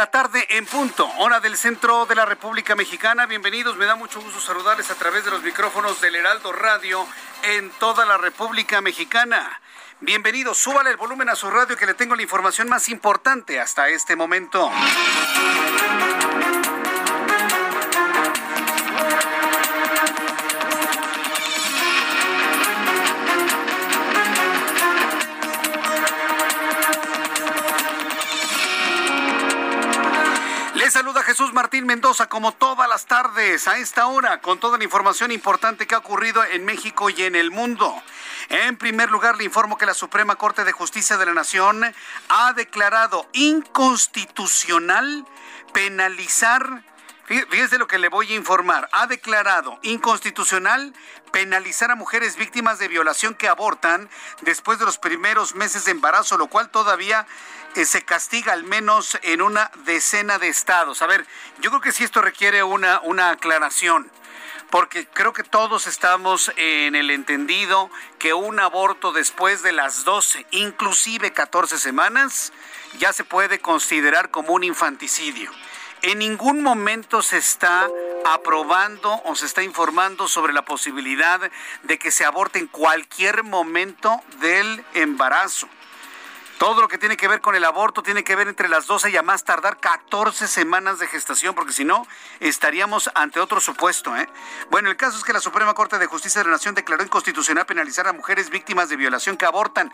La tarde en punto, hora del centro de la República Mexicana. Bienvenidos, me da mucho gusto saludarles a través de los micrófonos del Heraldo Radio en toda la República Mexicana. Bienvenidos, súbale el volumen a su radio que le tengo la información más importante hasta este momento. Martín Mendoza como todas las tardes a esta hora con toda la información importante que ha ocurrido en México y en el mundo. En primer lugar, le informo que la Suprema Corte de Justicia de la Nación ha declarado inconstitucional penalizar Fíjese lo que le voy a informar. Ha declarado inconstitucional penalizar a mujeres víctimas de violación que abortan después de los primeros meses de embarazo, lo cual todavía se castiga al menos en una decena de estados. A ver, yo creo que sí esto requiere una, una aclaración porque creo que todos estamos en el entendido que un aborto después de las 12, inclusive 14 semanas, ya se puede considerar como un infanticidio. En ningún momento se está aprobando o se está informando sobre la posibilidad de que se aborte en cualquier momento del embarazo. Todo lo que tiene que ver con el aborto tiene que ver entre las 12 y a más tardar 14 semanas de gestación, porque si no, estaríamos ante otro supuesto. ¿eh? Bueno, el caso es que la Suprema Corte de Justicia de la Nación declaró inconstitucional penalizar a mujeres víctimas de violación que abortan.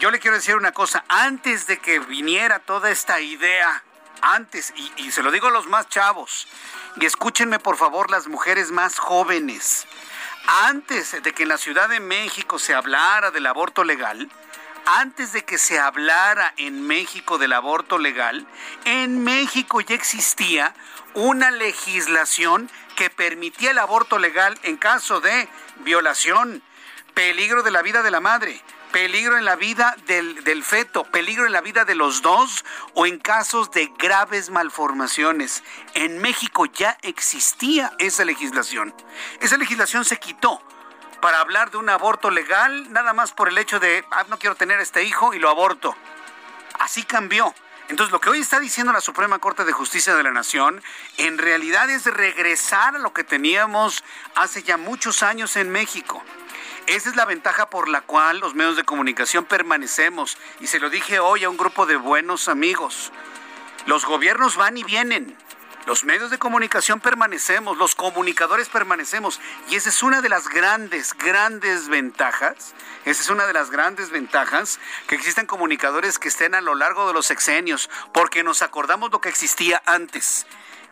Yo le quiero decir una cosa, antes de que viniera toda esta idea antes, y, y, se lo digo a los más chavos, y escúchenme por favor las mujeres más jóvenes, antes de que en la Ciudad de México se hablara del aborto legal, antes de que se hablara en México del aborto legal, en México ya existía una legislación que permitía el aborto legal en caso de violación, peligro de la vida de la madre, peligro en la vida del, del, feto, peligro en la vida de los dos o en casos de graves malformaciones. En México ya existía esa legislación. Esa legislación se quitó para hablar de un aborto legal nada más por el hecho de, ah, no quiero tener este hijo y lo aborto. Así cambió. Entonces, lo que hoy está diciendo la Suprema Corte de Justicia de la Nación, en realidad es regresar a lo que teníamos hace ya muchos años en México. Esa es la ventaja por la cual los medios de comunicación permanecemos. Y se lo dije hoy a un grupo de buenos amigos. Los gobiernos van y vienen. Los medios de comunicación permanecemos, los comunicadores permanecemos. Y esa es una de las grandes, grandes ventajas. Esa es una de las grandes ventajas que existan comunicadores que estén a lo largo de los sexenios, porque nos acordamos lo que existía antes.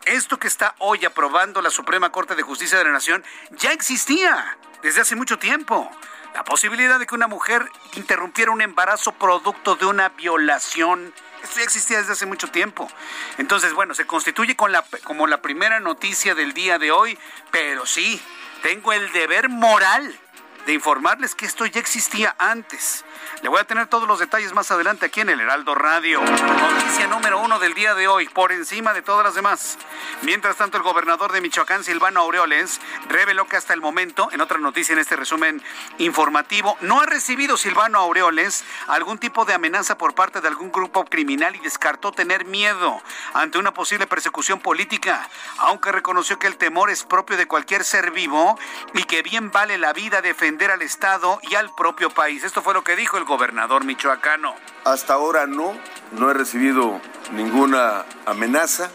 Esto que está hoy aprobando la Suprema Corte de Justicia de la Nación ya existía desde hace mucho tiempo. La posibilidad de que una mujer interrumpiera un embarazo producto de una violación. Esto ya existía desde hace mucho tiempo. Entonces, bueno, se constituye con la, como la primera noticia del día de hoy, pero sí, tengo el deber moral de informarles que esto ya existía antes. Le voy a tener todos los detalles más adelante aquí en el Heraldo Radio. Noticia número uno del día de hoy, por encima de todas las demás. Mientras tanto, el gobernador de Michoacán, Silvano Aureoles, reveló que hasta el momento, en otra noticia en este resumen informativo, no ha recibido Silvano Aureoles algún tipo de amenaza por parte de algún grupo criminal y descartó tener miedo ante una posible persecución política, aunque reconoció que el temor es propio de cualquier ser vivo y que bien vale la vida defender al Estado y al propio país. Esto fue lo que dijo el gobernador michoacano. Hasta ahora no, no he recibido ninguna amenaza.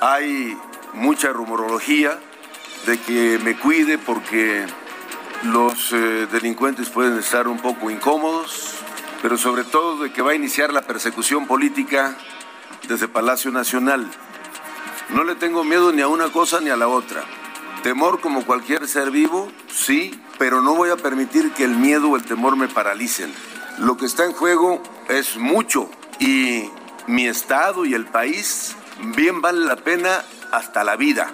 Hay mucha rumorología de que me cuide porque los eh, delincuentes pueden estar un poco incómodos, pero sobre todo de que va a iniciar la persecución política desde Palacio Nacional. No le tengo miedo ni a una cosa ni a la otra. Temor como cualquier ser vivo, sí, pero no voy a permitir que el miedo o el temor me paralicen. Lo que está en juego es mucho y mi estado y el país bien vale la pena hasta la vida.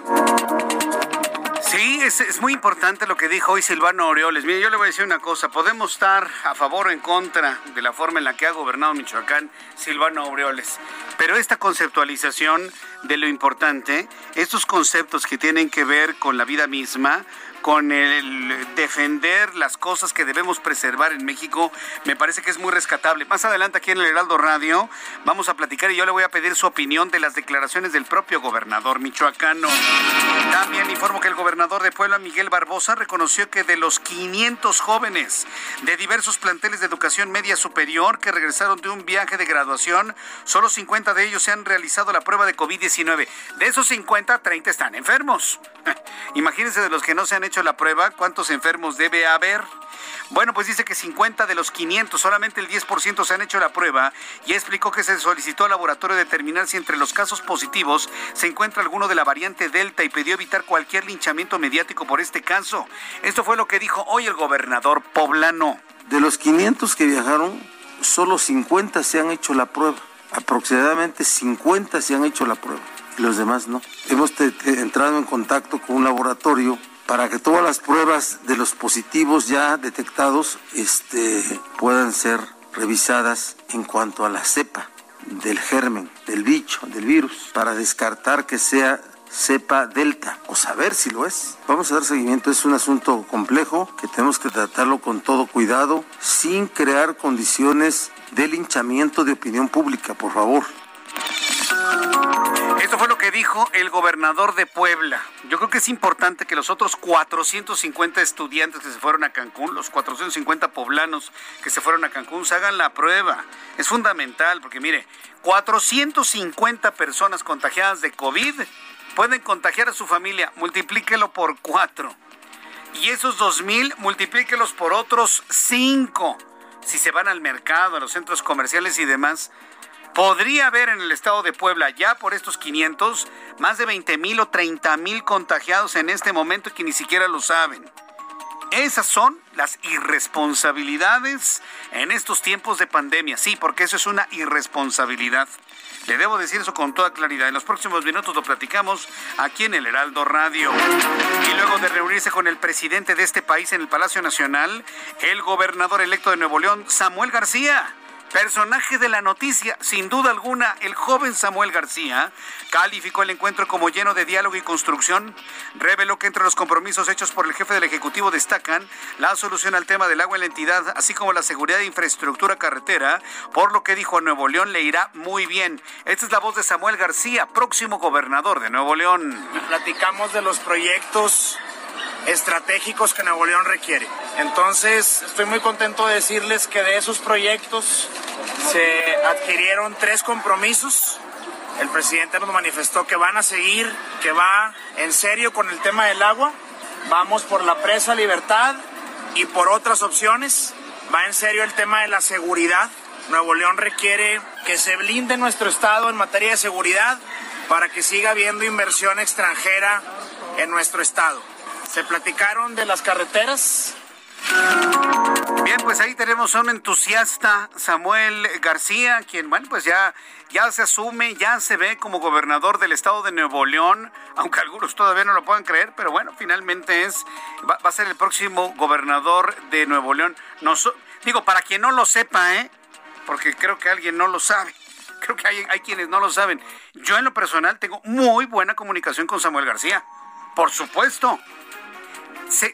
Sí, es, muy importante lo que dijo hoy Silvano Aureoles. Mire, yo le voy a decir una cosa, podemos estar a favor o en contra de la forma en la que ha gobernado Michoacán Silvano Aureoles, pero esta conceptualización de lo importante, estos conceptos que tienen que ver con la vida misma, con el defender las cosas que debemos preservar en México, me parece que es muy rescatable. Más adelante aquí en el Heraldo Radio vamos a platicar y yo le voy a pedir su opinión de las declaraciones del propio gobernador michoacano. También informo que el gobernador de Puebla, Miguel Barbosa, reconoció que de los 500 jóvenes de diversos planteles de educación media superior que regresaron de un viaje de graduación, solo 50 de ellos se han realizado la prueba de COVID-19. De esos 50, 30 están enfermos. Imagínense de los que no se han hecho la prueba, ¿cuántos enfermos debe haber? Bueno, pues dice que 50 de los 500, solamente el 10% se han hecho la prueba y explicó que se solicitó al laboratorio determinar si entre los casos positivos se encuentra alguno de la variante Delta y pidió evitar cualquier linchamiento mediático por este caso. Esto fue lo que dijo hoy el gobernador poblano. De los 500 que viajaron, solo 50 se han hecho la prueba. Aproximadamente 50 se han hecho la prueba. Y los demás no. Hemos entrado en contacto con un laboratorio para que todas las pruebas de los positivos ya detectados este, puedan ser revisadas en cuanto a la cepa del germen, del bicho, del virus, para descartar que sea cepa delta o saber si lo es. Vamos a dar seguimiento, es un asunto complejo que tenemos que tratarlo con todo cuidado, sin crear condiciones de linchamiento de opinión pública, por favor. Fue lo que dijo el gobernador de Puebla. Yo creo que es importante que los otros 450 estudiantes que se fueron a Cancún, los 450 poblanos que se fueron a Cancún, se hagan la prueba. Es fundamental porque mire, 450 personas contagiadas de COVID pueden contagiar a su familia. Multiplíquelo por cuatro. Y esos 2.000, multiplíquelos por otros cinco. Si se van al mercado, a los centros comerciales y demás, Podría haber en el estado de Puebla ya por estos 500 más de 20 mil o 30 mil contagiados en este momento que ni siquiera lo saben. Esas son las irresponsabilidades en estos tiempos de pandemia. Sí, porque eso es una irresponsabilidad. Le debo decir eso con toda claridad. En los próximos minutos lo platicamos aquí en el Heraldo Radio. Y luego de reunirse con el presidente de este país en el Palacio Nacional, el gobernador electo de Nuevo León, Samuel García, Personaje de la noticia, sin duda alguna, el joven Samuel García calificó el encuentro como lleno de diálogo y construcción. Reveló que entre los compromisos hechos por el jefe del Ejecutivo destacan la solución al tema del agua en la entidad, así como la seguridad de infraestructura carretera, por lo que dijo a Nuevo León le irá muy bien. Esta es la voz de Samuel García, próximo gobernador de Nuevo León. Platicamos de los proyectos estratégicos que Nuevo León requiere. Entonces, estoy muy contento de decirles que de esos proyectos se adquirieron tres compromisos. El presidente nos manifestó que van a seguir, que va en serio con el tema del agua. Vamos por la presa Libertad y por otras opciones. Va en serio el tema de la seguridad. Nuevo León requiere que se blinde nuestro estado en materia de seguridad para que siga habiendo inversión extranjera en nuestro estado. Se platicaron de las carreteras, Bien, pues ahí tenemos a un entusiasta, Samuel García, quien, bueno, pues ya, ya se asume, ya se ve como gobernador del estado de Nuevo León, aunque algunos todavía no lo puedan creer, pero bueno, finalmente es, va, a ser el próximo gobernador de Nuevo León. Digo, para quien no lo sepa, ¿eh? Porque creo que alguien no lo sabe. Creo que hay, hay quienes no lo saben. Yo en lo personal tengo muy buena comunicación con Samuel García. Por supuesto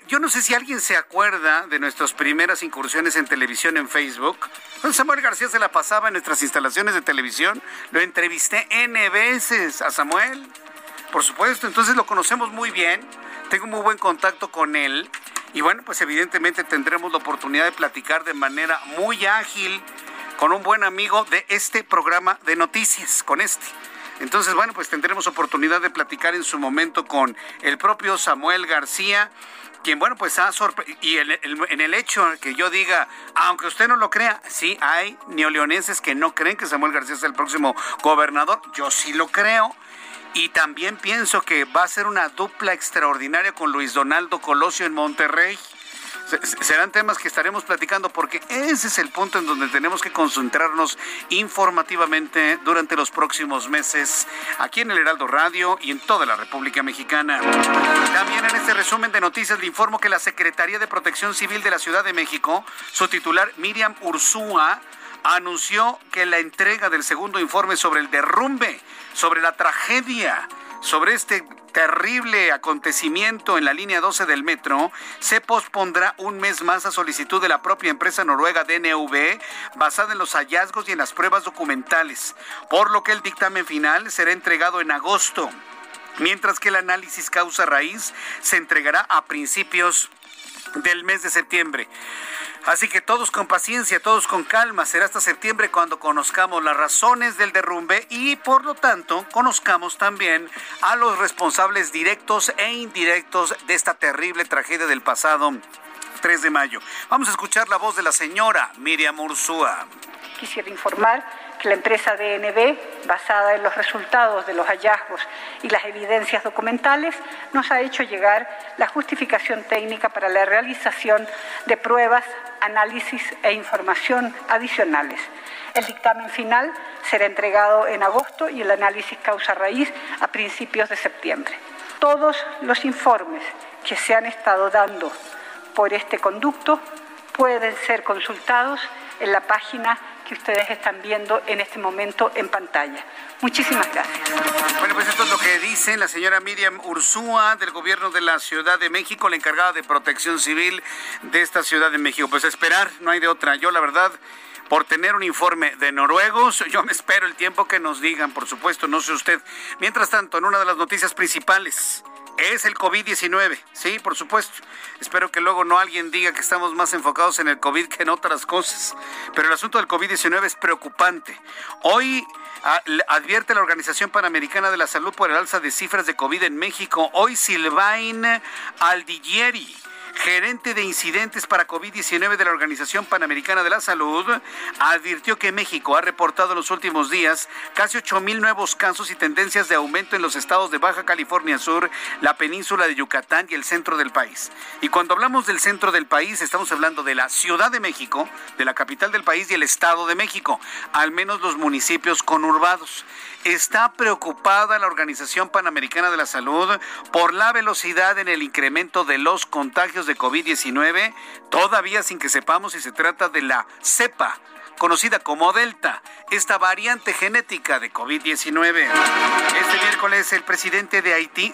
yo no sé si alguien se acuerda de nuestras primeras incursiones en televisión en Facebook. Samuel García se la pasaba en nuestras instalaciones de televisión. Lo entrevisté N veces a Samuel. Por supuesto, entonces lo conocemos muy bien. Tengo muy buen contacto con él. Y bueno, pues evidentemente tendremos la oportunidad de platicar de manera muy ágil con un buen amigo de este programa de noticias, con este. Entonces, bueno, pues tendremos oportunidad de platicar en su momento con el propio Samuel García quien, bueno, pues ha sorprendido, y en el hecho que yo diga, aunque usted no lo crea, sí hay neoleoneses que no creen que Samuel García sea el próximo gobernador, yo sí lo creo. Y también pienso que va a ser una dupla extraordinaria con Luis Donaldo Colosio en Monterrey serán temas que estaremos platicando porque ese es el punto en donde tenemos que concentrarnos informativamente durante los próximos meses aquí en el Heraldo Radio y en toda la República Mexicana. También en este resumen de noticias le informo que la Secretaría de Protección Civil de la Ciudad de México, su titular Miriam Ursúa, anunció que la entrega del segundo informe sobre el derrumbe, sobre la tragedia, sobre este terrible acontecimiento en la línea 12 del metro se pospondrá un mes más a solicitud de la propia empresa noruega DNV, basada en los hallazgos y en las pruebas documentales, por lo que el dictamen final será entregado en agosto, mientras que el análisis causa raíz se entregará a principios del mes de septiembre. Así que todos con paciencia, todos con calma. Será hasta septiembre cuando conozcamos las razones del derrumbe y por lo tanto conozcamos también a los responsables directos e indirectos de esta terrible tragedia del pasado 3 de mayo. Vamos a escuchar la voz de la señora Miriam Ursúa. Quisiera informar la empresa DNB, basada en los resultados de los hallazgos y las evidencias documentales, nos ha hecho llegar la justificación técnica para la realización de pruebas, análisis e información adicionales. El dictamen final será entregado en agosto y el análisis causa raíz a principios de septiembre. Todos los informes que se han estado dando por este conducto pueden ser consultados en la página que ustedes están viendo en este momento en pantalla. Muchísimas gracias. Bueno, pues esto es lo que dice la señora Miriam Ursúa del gobierno de la Ciudad de México, la encargada de protección civil de esta Ciudad de México. Pues esperar, no hay de otra. Yo la verdad por tener un informe de noruegos. Yo me espero el tiempo que nos digan, por supuesto, no sé usted. Mientras tanto, en una de las noticias principales, es el COVID-19, sí, por supuesto. Espero que luego no alguien diga que estamos más enfocados en el COVID que en otras cosas. Pero el asunto del COVID-19 es preocupante. Hoy advierte la Organización Panamericana de la Salud por el alza de cifras de COVID en México. Hoy Silvain Aldigieri gerente de incidentes para COVID-19 de la Organización Panamericana de la Salud, advirtió que México ha reportado en los últimos días casi 8 mil nuevos casos y tendencias de aumento en los estados de Baja California Sur, la península de Yucatán y el centro del país. Y cuando hablamos del centro del país, estamos hablando de la Ciudad de México, de la capital del país y el Estado de México, al menos los municipios conurbados. Está preocupada la Organización Panamericana de la Salud por la velocidad en el incremento de los contagios de COVID-19, todavía sin que sepamos si se trata de la cepa conocida como Delta, esta variante genética de COVID-19. Este miércoles el presidente de Haití,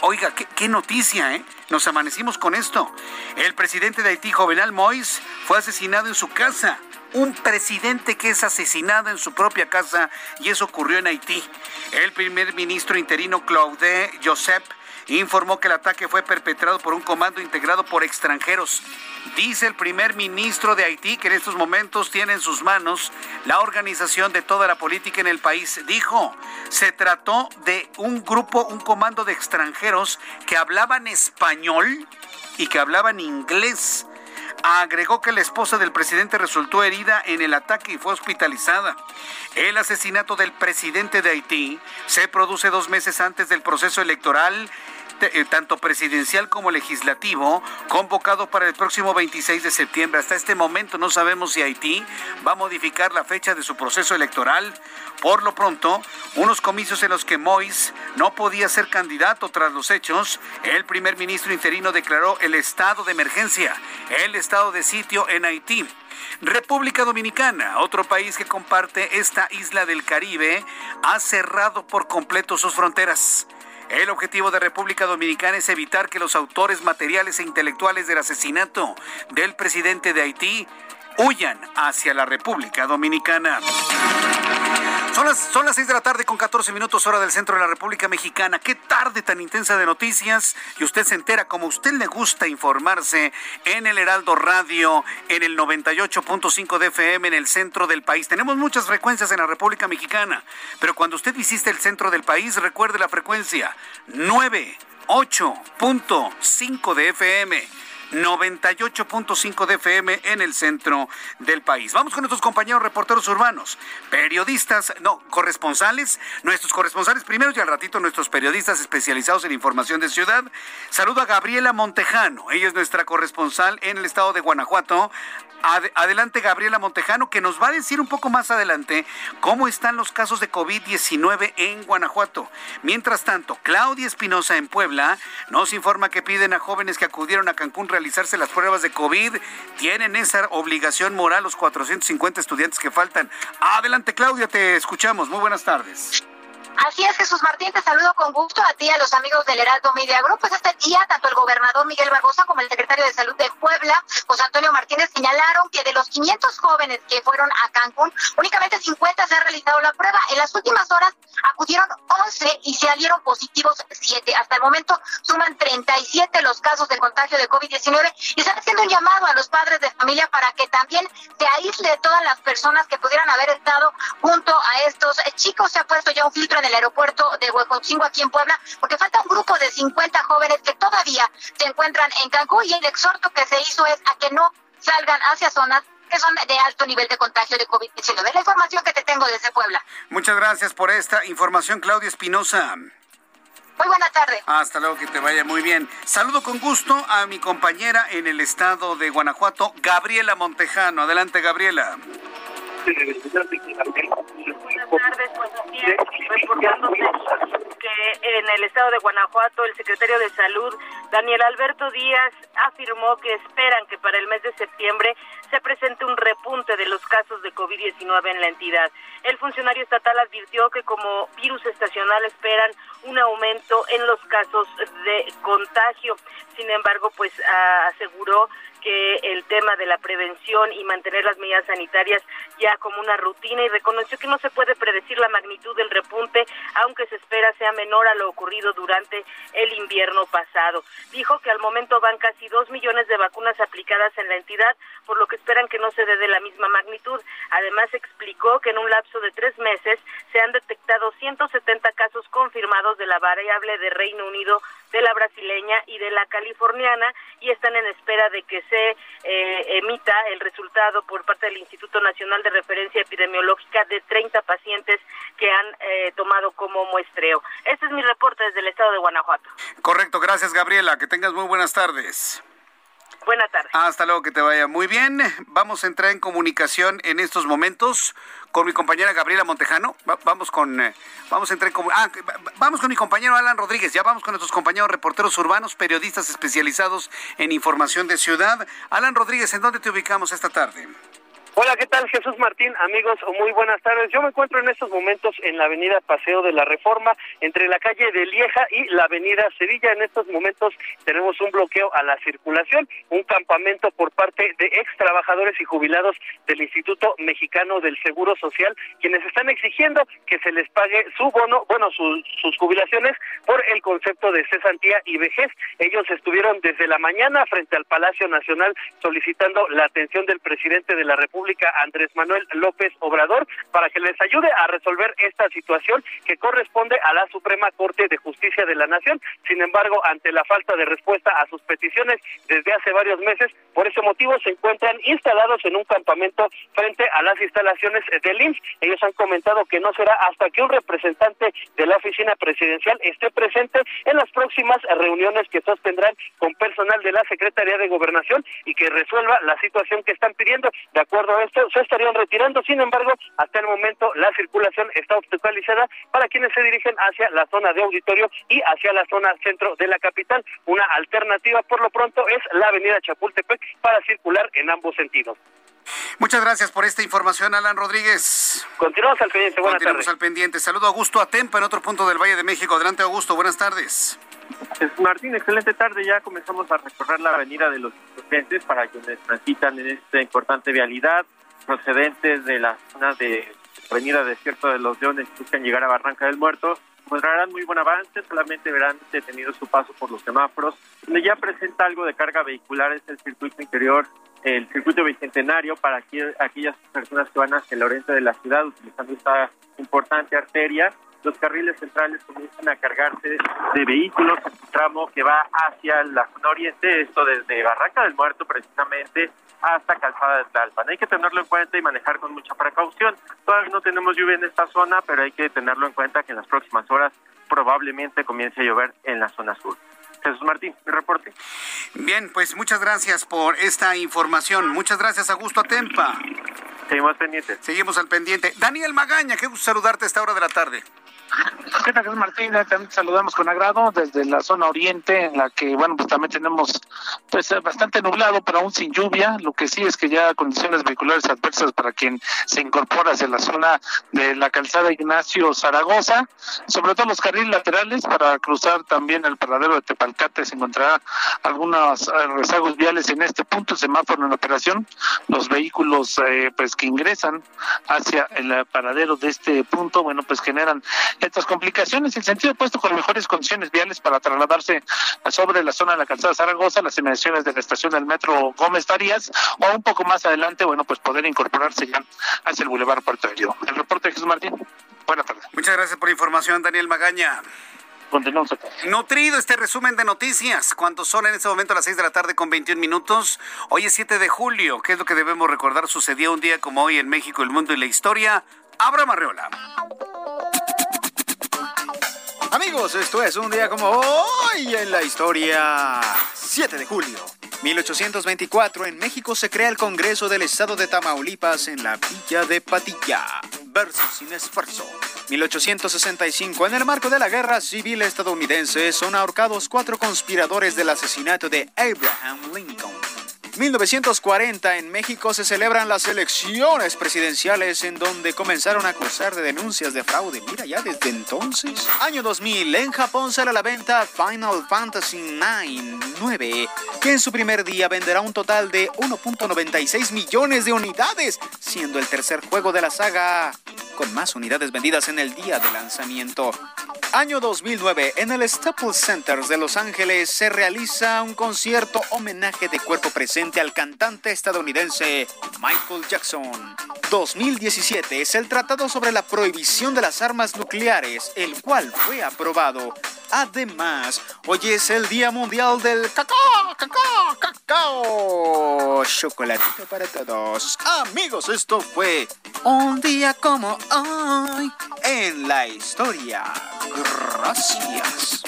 oiga, qué, noticia, ¿eh? Nos amanecimos con esto. El presidente de Haití, Jovenal Mois, fue asesinado en su casa un presidente que es asesinado en su propia casa y eso ocurrió en Haití. El primer ministro interino Claude Joseph informó que el ataque fue perpetrado por un comando integrado por extranjeros. Dice el primer ministro de Haití que en estos momentos tiene en sus manos la organización de toda la política en el país. Dijo, se trató de un grupo, un comando de extranjeros que hablaban español y que hablaban inglés agregó que la esposa del presidente resultó herida en el ataque y fue hospitalizada. El asesinato del presidente de Haití se produce dos meses antes del proceso electoral eh, tanto presidencial como legislativo, convocado para el próximo 26 de septiembre. Hasta este momento no sabemos si Haití va a modificar la fecha de su proceso electoral. Por lo pronto, unos comicios en los que Mois no podía ser candidato tras los hechos, el primer ministro interino declaró el estado de emergencia, el estado de sitio en Haití. República Dominicana, otro país que comparte esta isla del Caribe, ha cerrado por completo sus fronteras. El objetivo de República Dominicana es evitar que los autores materiales e intelectuales del asesinato del presidente de Haití huyan hacia la República Dominicana. Son las, son las 6 de la tarde con 14 minutos hora del centro de la República Mexicana. Qué tarde tan intensa de noticias y usted se entera como usted le gusta informarse en el Heraldo Radio, en el 98.5 de FM en el centro del país. Tenemos muchas frecuencias en la República Mexicana, pero cuando usted visite el centro del país, recuerde la frecuencia 98.5 de FM 98.5 de FM en el centro del país. Vamos con nuestros compañeros reporteros urbanos, periodistas, no, corresponsales, nuestros corresponsales primeros y al ratito nuestros periodistas especializados en información de ciudad. Saludo a Gabriela Montejano, ella es nuestra corresponsal en el estado de Guanajuato. Adelante Gabriela Montejano, que nos va a decir un poco más adelante cómo están los casos de COVID-19 en Guanajuato. Mientras tanto, Claudia Espinosa en Puebla nos informa que piden a jóvenes que acudieron a Cancún realizarse las pruebas de COVID. Tienen esa obligación moral los 450 estudiantes que faltan. Adelante, Claudia, te escuchamos. Muy buenas tardes. Así es, Jesús Martín, te saludo con gusto a ti a los amigos del Heraldo Media Group. Pues este día, tanto el gobernador Miguel Barbosa como el secretario de Salud de Puebla, José Antonio Martínez, señalaron que de los 500 jóvenes que fueron a Cancún, únicamente 50 se han realizado la prueba. En las últimas horas acudieron 11 y se salieron positivos 7. Hasta el momento suman 37 los casos de contagio de COVID-19 y están haciendo un llamado a los padres de familia para que también se aísle todas las personas que pudieran haber estado junto a estos chicos. Se ha puesto ya un filtro en el aeropuerto de Huejotzingo aquí en Puebla, porque falta un grupo de 50 jóvenes que todavía se encuentran en Cancún y el exhorto que se hizo es a que no salgan hacia zonas que son de alto nivel de contagio de COVID-19. La información que te tengo desde Puebla. Muchas gracias por esta información, Claudia Espinosa. Muy buena tarde. Hasta luego, que te vaya muy bien. Saludo con gusto a mi compañera en el estado de Guanajuato, Gabriela Montejano. Adelante, Gabriela. Buenas tardes, pues así es, que en el estado de Guanajuato el secretario de Salud, Daniel Alberto Díaz, afirmó que esperan que para el mes de septiembre se presente un repunte de los casos de COVID-19 en la entidad. El funcionario estatal advirtió que como virus estacional esperan un aumento en los casos de contagio. Sin embargo, pues aseguró que el tema de la prevención y mantener las medidas sanitarias ya como una rutina y reconoció que no se puede predecir la magnitud del repunte, aunque se espera sea menor a lo ocurrido durante el invierno pasado. Dijo que al momento van casi dos millones de vacunas aplicadas en la entidad, por lo que esperan que no se dé de la misma magnitud. Además, explicó que en un lapso de tres meses se han detectado 170 casos confirmados de la variable de Reino Unido, de la brasileña y de la californiana y están en espera de que se eh, emita el resultado por parte del Instituto Nacional de Referencia Epidemiológica de 30 pacientes que han eh, tomado como muestreo. Este es mi reporte desde el estado de Guanajuato. Correcto, gracias Gabriela, que tengas muy buenas tardes. Buenas tardes. Hasta luego, que te vaya muy bien. Vamos a entrar en comunicación en estos momentos con mi compañera Gabriela Montejano. vamos con eh, vamos a entrar en ah, vamos con mi compañero Alan Rodríguez. Ya vamos con nuestros compañeros reporteros urbanos, periodistas especializados en información de ciudad. Alan Rodríguez, ¿en dónde te ubicamos esta tarde? Hola, ¿qué tal Jesús Martín? Amigos, muy buenas tardes. Yo me encuentro en estos momentos en la avenida Paseo de la Reforma, entre la calle de Lieja y la avenida Sevilla. En estos momentos tenemos un bloqueo a la circulación, un campamento por parte de ex trabajadores y jubilados del Instituto Mexicano del Seguro Social, quienes están exigiendo que se les pague su bono, bueno, sus jubilaciones por el concepto de cesantía y vejez. Ellos estuvieron desde la mañana frente al Palacio Nacional solicitando la atención del presidente de la República Andrés Manuel López Obrador para que les ayude a resolver esta situación que corresponde a la Suprema Corte de Justicia de la Nación. Sin embargo, ante la falta de respuesta a sus peticiones desde hace varios meses, por ese motivo se encuentran instalados en un campamento frente a las instalaciones del IMSS. Ellos han comentado que no será hasta que un representante de la oficina presidencial esté presente en las próximas reuniones que sostendrán con personal de la Secretaría de Gobernación y que resuelva la situación que están pidiendo. De acuerdo se estarían retirando. Sin embargo, hasta el momento la circulación está obstaculizada para quienes se dirigen hacia la zona de auditorio y hacia la zona centro de la capital. Una alternativa, por lo pronto, es la avenida Chapultepec para circular en ambos sentidos. Muchas gracias por esta información, Alan Rodríguez. Continuamos al pendiente. Buenas Continuamos al pendiente. Saludo a Augusto Atempa en otro punto del Valle de México. Adelante, Augusto. Buenas tardes. Martín, excelente tarde. Ya comenzamos a recorrer la avenida de los insurgentes para quienes transitan en esta importante vialidad procedentes de la zona de Avenida Desierto de los Leones buscan llegar a Barranca del Muerto. Encontrarán muy buen avance, solamente verán detenido su paso por los semáforos. Donde ya presenta algo de carga vehicular es el circuito interior, el circuito bicentenario para aquellas personas que van hacia el oriente de la ciudad utilizando esta importante arteria los carriles centrales comienzan a cargarse de vehículos en un tramo que va hacia la zona oriente, esto desde Barranca del Muerto precisamente hasta Calzada de Tlalpan. Hay que tenerlo en cuenta y manejar con mucha precaución. Todavía no tenemos lluvia en esta zona, pero hay que tenerlo en cuenta que en las próximas horas probablemente comience a llover en la zona sur. Jesús Martín, mi reporte. Bien, pues muchas gracias por esta información. Muchas gracias, Augusto Atempa. Seguimos pendientes. Seguimos al pendiente. Daniel Magaña, qué gusto saludarte a esta hora de la tarde. ¿Qué tal, Martín? También saludamos con agrado desde la zona oriente, en la que, bueno, pues también tenemos pues bastante nublado, pero aún sin lluvia. Lo que sí es que ya condiciones vehiculares adversas para quien se incorpora hacia la zona de la calzada Ignacio Zaragoza, sobre todo los carriles laterales para cruzar también el paradero de Tepalcate se encontrará algunos eh, rezagos viales en este punto, semáforo en operación, los vehículos eh, pues que ingresan hacia el paradero de este punto, bueno, pues generan estas complicaciones. El sentido puesto con mejores condiciones viales para trasladarse sobre la zona de la calzada Zaragoza, las inmediaciones de la estación del metro Gómez Farías, o un poco más adelante, bueno, pues poder incorporarse ya hacia el Boulevard Puerto Río. El reporte de Jesús Martín. Buenas tardes. Muchas gracias por la información, Daniel Magaña. Continuamos Nutrido este resumen de noticias. Cuando son en este momento las 6 de la tarde con 21 minutos? Hoy es 7 de julio. ¿Qué es lo que debemos recordar? Sucedió un día como hoy en México, el mundo y la historia. Abra Marreola. Amigos, esto es un día como hoy en la historia. 7 de julio. 1824 en México se crea el Congreso del Estado de Tamaulipas en la Villa de Patilla. Verso sin esfuerzo. 1865 en el marco de la Guerra Civil estadounidense son ahorcados cuatro conspiradores del asesinato de Abraham Lincoln. 1940 en México se celebran las elecciones presidenciales en donde comenzaron a acusar de denuncias de fraude. Mira ya desde entonces. Año 2000 en Japón sale a la venta Final Fantasy IX 9, que en su primer día venderá un total de 1.96 millones de unidades, siendo el tercer juego de la saga con más unidades vendidas en el día de lanzamiento. Año 2009, en el Staples Center de Los Ángeles se realiza un concierto homenaje de cuerpo presente al cantante estadounidense Michael Jackson. 2017 es el Tratado sobre la Prohibición de las Armas Nucleares, el cual fue aprobado. Además, hoy es el Día Mundial del Cacao, Cacao, Cacao. Chocolatito para todos. Amigos, esto fue un día como hoy en la historia. Gracias.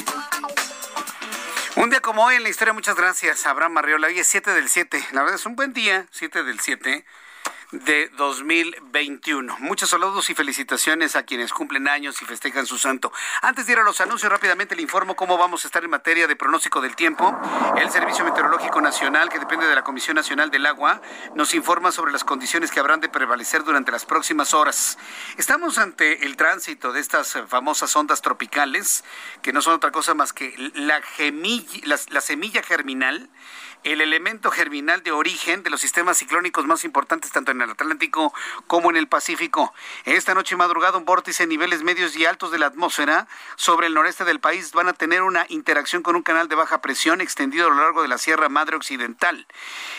Un día como hoy en la historia, muchas gracias, Abraham Marriola. Hoy es 7 del 7. La verdad es un buen día, 7 del 7 de 2021. Muchos saludos y felicitaciones a quienes cumplen años y festejan su santo. Antes de ir a los anuncios, rápidamente le informo cómo vamos a estar en materia de pronóstico del tiempo. El Servicio Meteorológico Nacional, que depende de la Comisión Nacional del Agua, nos informa sobre las condiciones que habrán de prevalecer durante las próximas horas. Estamos ante el tránsito de estas famosas ondas tropicales, que no son otra cosa más que la, la, la semilla germinal el elemento germinal de origen de los sistemas ciclónicos más importantes tanto en el Atlántico como en el Pacífico. Esta noche madrugada un vórtice en niveles medios y altos de la atmósfera sobre el noreste del país van a tener una interacción con un canal de baja presión extendido a lo largo de la Sierra Madre Occidental.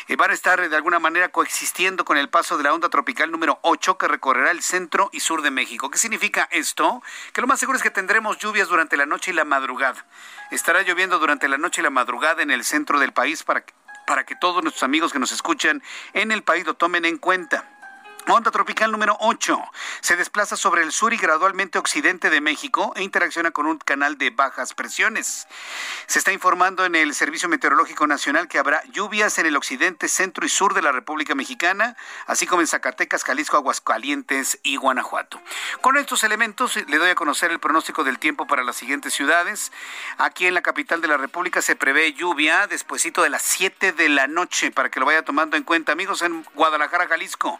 Eh, van a estar de alguna manera coexistiendo con el paso de la onda tropical número 8 que recorrerá el centro y sur de México. ¿Qué significa esto? Que lo más seguro es que tendremos lluvias durante la noche y la madrugada. Estará lloviendo durante la noche y la madrugada en el centro del país para que, para que todos nuestros amigos que nos escuchan en el país lo tomen en cuenta. Onda tropical número 8 se desplaza sobre el sur y gradualmente occidente de México e interacciona con un canal de bajas presiones. Se está informando en el Servicio Meteorológico Nacional que habrá lluvias en el occidente, centro y sur de la República Mexicana, así como en Zacatecas, Jalisco, Aguascalientes y Guanajuato. Con estos elementos le doy a conocer el pronóstico del tiempo para las siguientes ciudades. Aquí en la capital de la República se prevé lluvia despuesito de las 7 de la noche para que lo vaya tomando en cuenta. Amigos en Guadalajara, Jalisco,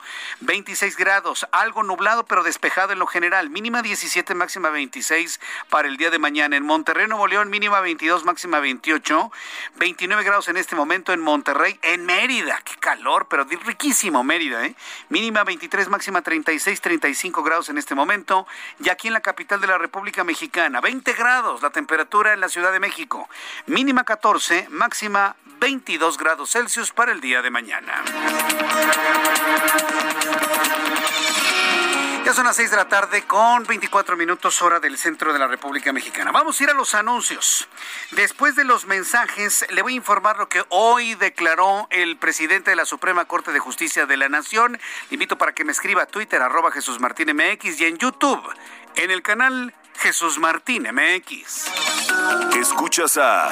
26 grados, algo nublado pero despejado en lo general, mínima 17, máxima 26 para el día de mañana. En Monterrey, Nuevo León, mínima 22, máxima 28, 29 grados en este momento en Monterrey, en Mérida, qué calor, pero riquísimo Mérida, ¿eh? Mínima 23, máxima 36, 35 grados en este momento. Y aquí en la capital de la República Mexicana, 20 grados la temperatura en la Ciudad de México, mínima 14, máxima 22 grados Celsius para el día de mañana. Ya son las 6 de la tarde con 24 minutos hora del centro de la República Mexicana. Vamos a ir a los anuncios. Después de los mensajes, le voy a informar lo que hoy declaró el presidente de la Suprema Corte de Justicia de la Nación. Le invito para que me escriba a Twitter, arroba Jesús Martín MX y en YouTube, en el canal Jesús Martín MX. Escuchas a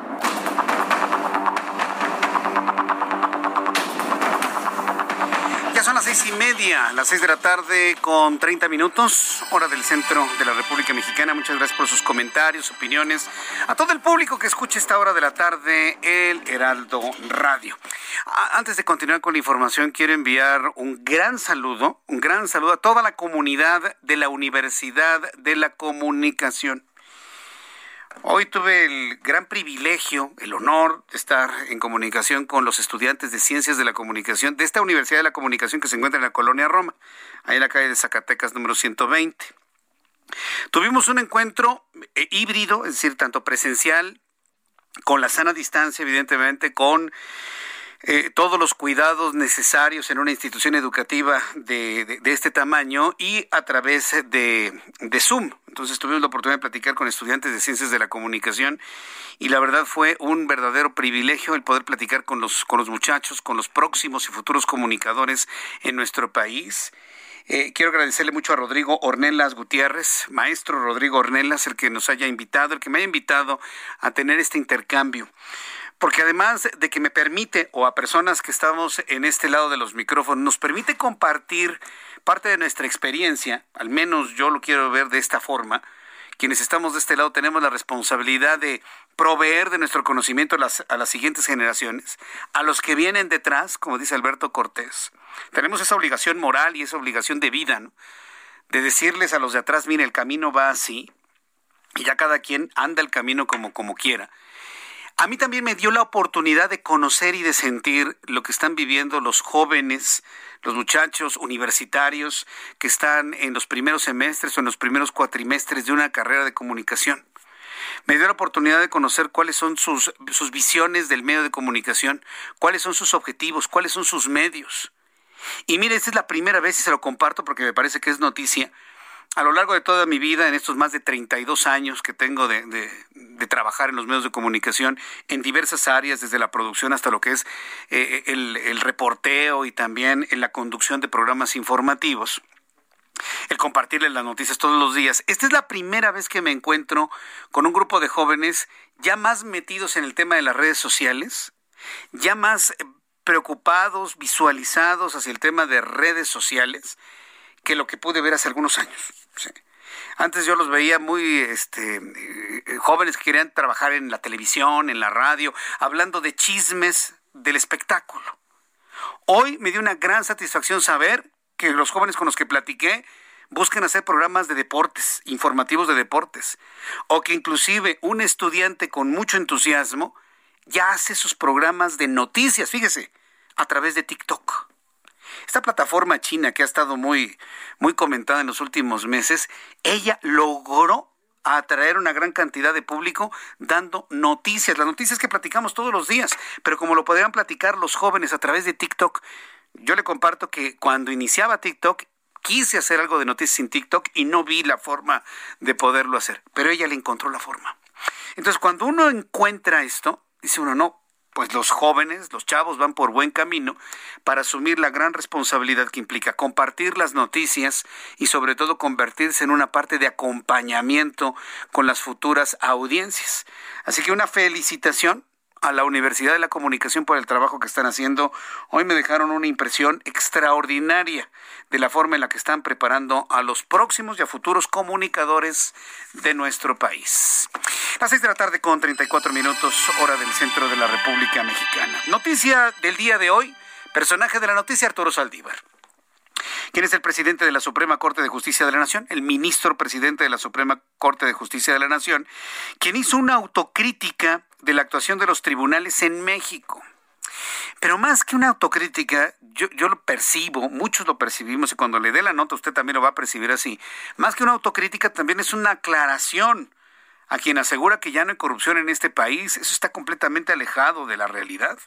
Son las seis y media, las seis de la tarde con 30 minutos, hora del centro de la República Mexicana. Muchas gracias por sus comentarios, opiniones. A todo el público que escuche esta hora de la tarde, el Heraldo Radio. Antes de continuar con la información, quiero enviar un gran saludo, un gran saludo a toda la comunidad de la Universidad de la Comunicación. Hoy tuve el gran privilegio, el honor de estar en comunicación con los estudiantes de Ciencias de la Comunicación de esta Universidad de la Comunicación que se encuentra en la colonia Roma, ahí en la calle de Zacatecas número 120. Tuvimos un encuentro eh, híbrido, es decir, tanto presencial, con la sana distancia, evidentemente, con eh, todos los cuidados necesarios en una institución educativa de, este tamaño y a través de, de, Zoom. Entonces tuvimos la oportunidad de platicar con estudiantes de ciencias de la comunicación y la verdad fue un verdadero privilegio el poder platicar con los, con los muchachos, con los próximos y futuros comunicadores en nuestro país. Eh, quiero agradecerle mucho a Rodrigo Ornelas Gutiérrez, maestro Rodrigo Ornelas, el que nos haya invitado, el que me haya invitado a tener este intercambio porque además de que me permite, o a personas que estamos en este lado de los micrófonos, nos permite compartir parte de nuestra experiencia, al menos yo lo quiero ver de esta forma, quienes estamos de este lado tenemos la responsabilidad de proveer de nuestro conocimiento a las, siguientes generaciones, a los que vienen detrás, como dice Alberto Cortés. Tenemos esa obligación moral y esa obligación de vida, ¿no? de decirles a los de atrás, mire, el camino va así, y ya cada quien anda el camino como, como quiera a mí también me dio la oportunidad de conocer y de sentir lo que están viviendo los jóvenes, los muchachos universitarios que están en los primeros semestres o en los primeros cuatrimestres de una carrera de comunicación. Me dio la oportunidad de conocer cuáles son sus, sus visiones del medio de comunicación, cuáles son sus objetivos, cuáles son sus medios. Y mire, esta es la primera vez y se lo comparto porque me parece que es noticia a lo largo de toda mi vida, en estos más de 32 años que tengo de, trabajar en los medios de comunicación, en diversas áreas, desde la producción hasta lo que es eh, el, el reporteo y también en la conducción de programas informativos, el compartirles las noticias todos los días. Esta es la primera vez que me encuentro con un grupo de jóvenes ya más metidos en el tema de las redes sociales, ya más eh, preocupados, visualizados hacia el tema de redes sociales que lo que pude ver hace algunos años. Antes yo los veía muy este, eh, jóvenes que querían trabajar en la televisión, en la radio, hablando de chismes del espectáculo. Hoy me dio una gran satisfacción saber que los jóvenes con los que platiqué busquen hacer programas de deportes, informativos de deportes, o que inclusive un estudiante con mucho entusiasmo ya hace sus programas de noticias, fíjese, a través de TikTok. Esta plataforma china que ha estado muy, muy comentada en los últimos meses, ella logró atraer una gran cantidad de público dando noticias, las noticias que platicamos todos los días, pero como lo podrían platicar los jóvenes a través de TikTok, yo le comparto que cuando iniciaba TikTok quise hacer algo de noticias en TikTok y no vi la forma de poderlo hacer, pero ella le encontró la forma. Entonces, cuando uno encuentra esto, dice uno, no, pues los jóvenes, los chavos van por buen camino para asumir la gran responsabilidad que implica compartir las noticias y sobre todo convertirse en una parte de acompañamiento con las futuras audiencias. Así que una felicitación a la Universidad de la Comunicación por el trabajo que están haciendo. Hoy me dejaron una impresión extraordinaria de la forma en la que están preparando a los próximos y a futuros comunicadores de nuestro país. Las seis de la tarde con 34 minutos, hora del centro de la República Mexicana. Noticia del día de hoy, personaje de la noticia Arturo Saldívar. ¿Quién es el presidente de la Suprema Corte de Justicia de la Nación? El ministro presidente de la Suprema Corte de Justicia de la Nación, quien hizo una autocrítica de la actuación de los tribunales en México. Pero más que una autocrítica, yo, lo percibo, muchos lo percibimos y cuando le dé la nota usted también lo va a percibir así. Más que una autocrítica también es una aclaración a quien asegura que ya no hay corrupción en este país. Eso está completamente alejado de la realidad.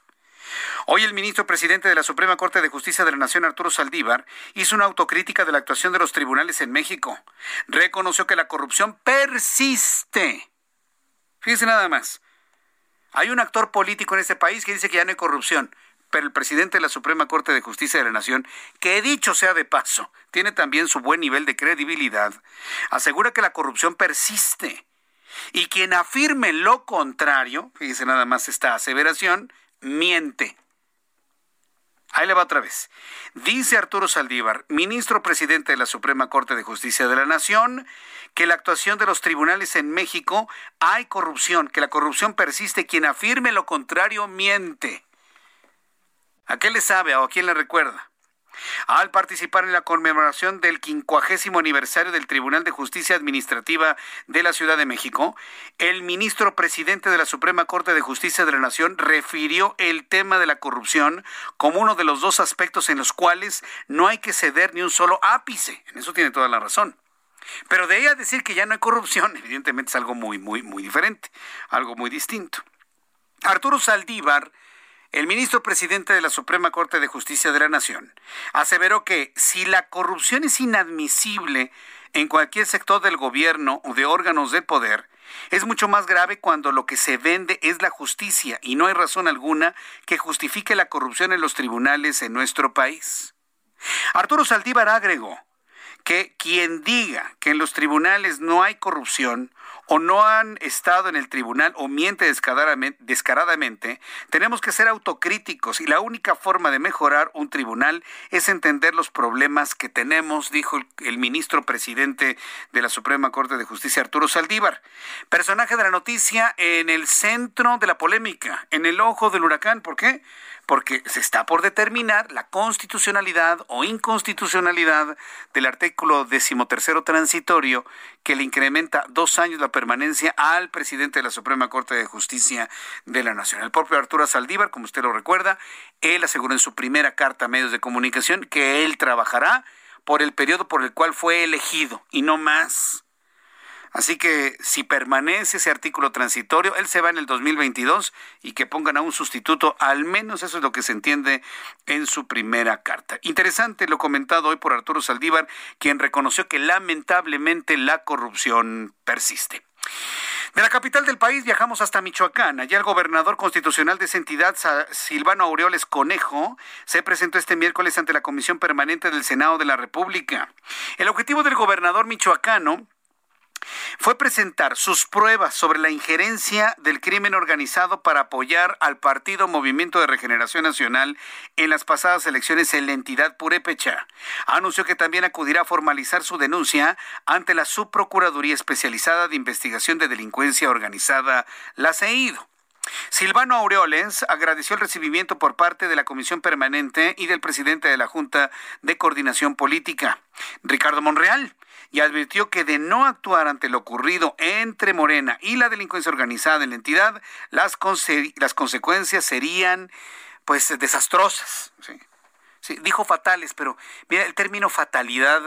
Hoy el ministro presidente de la Suprema Corte de Justicia de la Nación, Arturo Saldívar, hizo una autocrítica de la actuación de los tribunales en México. Reconoció que la corrupción persiste. Fíjense nada más. Hay un actor político en este país que dice que ya no hay corrupción, pero el presidente de la Suprema Corte de Justicia de la Nación, que dicho sea de paso, tiene también su buen nivel de credibilidad, asegura que la corrupción persiste. Y quien afirme lo contrario, fíjese nada más esta aseveración, miente. Ahí le va otra vez. Dice Arturo Saldívar, ministro presidente de la Suprema Corte de Justicia de la Nación, que la actuación de los tribunales en México hay corrupción, que la corrupción persiste. Quien afirme lo contrario miente. ¿A qué le sabe o a quién le recuerda? Al participar en la conmemoración del quincuagésimo aniversario del Tribunal de Justicia Administrativa de la Ciudad de México, el ministro presidente de la Suprema Corte de Justicia de la Nación refirió el tema de la corrupción como uno de los dos aspectos en los cuales no hay que ceder ni un solo ápice. En eso tiene toda la razón. Pero de ella decir que ya no hay corrupción, evidentemente es algo muy, muy, muy diferente, algo muy distinto. Arturo Saldívar el ministro presidente de la Suprema Corte de Justicia de la Nación aseveró que si la corrupción es inadmisible en cualquier sector del gobierno o de órganos de poder, es mucho más grave cuando lo que se vende es la justicia y no hay razón alguna que justifique la corrupción en los tribunales en nuestro país. Arturo Saldívar agregó que quien diga que en los tribunales no hay corrupción o no han estado en el tribunal o miente descaradamente, tenemos que ser autocríticos y la única forma de mejorar un tribunal es entender los problemas que tenemos, dijo el, ministro presidente de la Suprema Corte de Justicia, Arturo Saldívar. Personaje de la noticia en el centro de la polémica, en el ojo del huracán. ¿Por qué? Porque se está por determinar la constitucionalidad o inconstitucionalidad del artículo decimotercero transitorio que le incrementa dos años la permanencia al presidente de la Suprema Corte de Justicia de la Nación. El propio Arturo Saldívar, como usted lo recuerda, él aseguró en su primera carta a medios de comunicación que él trabajará por el periodo por el cual fue elegido y no más. Así que si permanece ese artículo transitorio, él se va en el 2022 y que pongan a un sustituto, al menos eso es lo que se entiende en su primera carta. Interesante lo comentado hoy por Arturo Saldívar, quien reconoció que lamentablemente la corrupción persiste. De la capital del país viajamos hasta Michoacán. Allá el gobernador constitucional de esa entidad, Silvano Aureoles Conejo, se presentó este miércoles ante la Comisión Permanente del Senado de la República. El objetivo del gobernador michoacano fue presentar sus pruebas sobre la injerencia del crimen organizado para apoyar al Partido Movimiento de Regeneración Nacional en las pasadas elecciones en la entidad purépecha. Anunció que también acudirá a formalizar su denuncia ante la Subprocuraduría Especializada de Investigación de Delincuencia Organizada, la CEIDO. Silvano Aureoles agradeció el recibimiento por parte de la Comisión Permanente y del presidente de la Junta de Coordinación Política, Ricardo Monreal, y advirtió que de no actuar ante lo ocurrido entre Morena y la delincuencia organizada en la entidad, las, las consecuencias serían pues desastrosas. dijo fatales, pero mira, el término fatalidad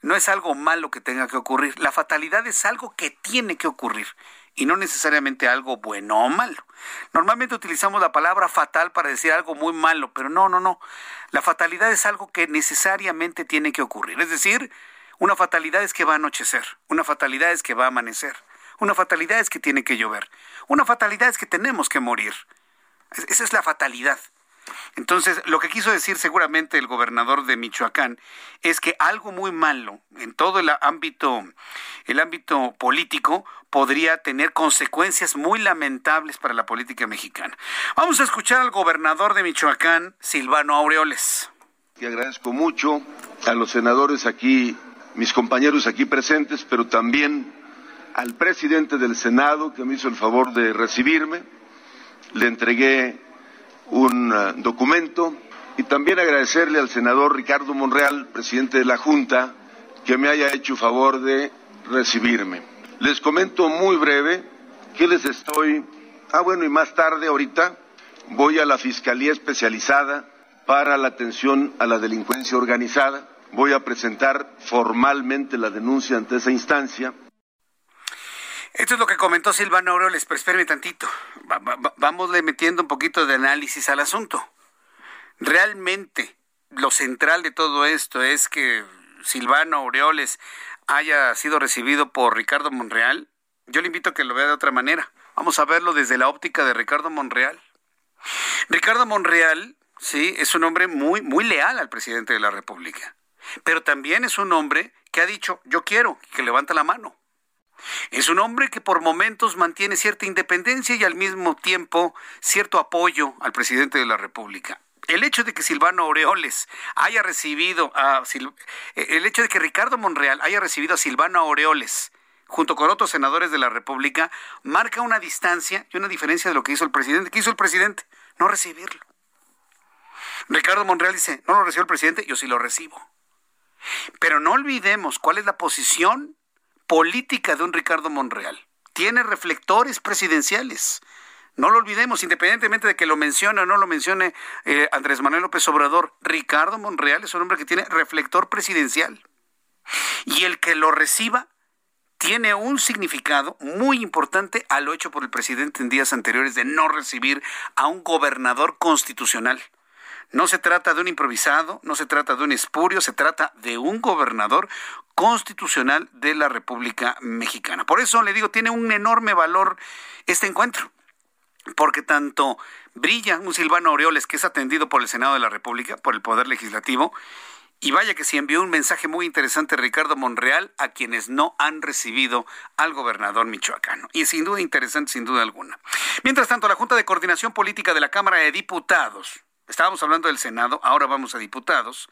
no es algo malo que tenga que ocurrir. La fatalidad es algo que tiene que ocurrir y no necesariamente algo bueno o malo. Normalmente utilizamos la palabra fatal para decir algo muy malo, pero no, no, no. La fatalidad es algo que necesariamente tiene que ocurrir. Es decir, una fatalidad es que va a anochecer, una fatalidad es que va a amanecer, una fatalidad es que tiene que llover, una fatalidad es que tenemos que morir. Esa es la fatalidad. Entonces, lo que quiso decir seguramente el gobernador de Michoacán es que algo muy malo en todo el ámbito, el ámbito político podría tener consecuencias muy lamentables para la política mexicana. Vamos a escuchar al gobernador de Michoacán, Silvano Aureoles. Y agradezco mucho a los senadores aquí, mis compañeros aquí presentes, pero también al presidente del Senado que me hizo el favor de recibirme. Le entregué un eh, documento y también agradecerle al senador Ricardo Monreal, presidente de la Junta, que me haya hecho favor de recibirme. Les comento muy breve que les estoy... Ah, bueno, y más tarde, ahorita, voy a la Fiscalía Especializada para la Atención a la Delincuencia Organizada. Voy a presentar formalmente la denuncia ante esa instancia esto es lo que comentó Silvano Aureoles, pero espérame tantito. Vamosle metiendo un poquito de análisis al asunto. Realmente, lo central de todo esto es que Silvano Aureoles haya sido recibido por Ricardo Monreal. Yo le invito a que lo vea de otra manera. Vamos a verlo desde la óptica de Ricardo Monreal. Ricardo Monreal, sí, es un hombre muy, muy leal al presidente de la República. Pero también es un hombre que ha dicho, yo quiero, que levanta la mano. Es un hombre que por momentos mantiene cierta independencia y al mismo tiempo cierto apoyo al presidente de la República. El hecho de que Silvano Aureoles haya recibido a el hecho de que Ricardo Monreal haya recibido a Silvano Aureoles junto con otros senadores de la República marca una distancia y una diferencia de lo que hizo el presidente. ¿Qué hizo el presidente? No recibirlo. Ricardo Monreal dice, no lo recibió el presidente, yo sí lo recibo. Pero no olvidemos cuál es la posición política de un Ricardo Monreal. Tiene reflectores presidenciales. No lo olvidemos, independientemente de que lo mencione o no lo mencione eh, Andrés Manuel López Obrador, Ricardo Monreal es un hombre que tiene reflector presidencial. Y el que lo reciba tiene un significado muy importante a lo hecho por el presidente en días anteriores de no recibir a un gobernador constitucional. No se trata de un improvisado, no se trata de un espurio, se trata de un gobernador constitucional de la República Mexicana. Por eso le digo, tiene un enorme valor este encuentro, porque tanto brilla un Silvano Aureoles, que es atendido por el Senado de la República, por el Poder Legislativo, y vaya que sí envió un mensaje muy interesante Ricardo Monreal a quienes no han recibido al gobernador michoacano. Y sin duda interesante, sin duda alguna. Mientras tanto, la Junta de Coordinación Política de la Cámara de Diputados estábamos hablando del Senado, ahora vamos a diputados,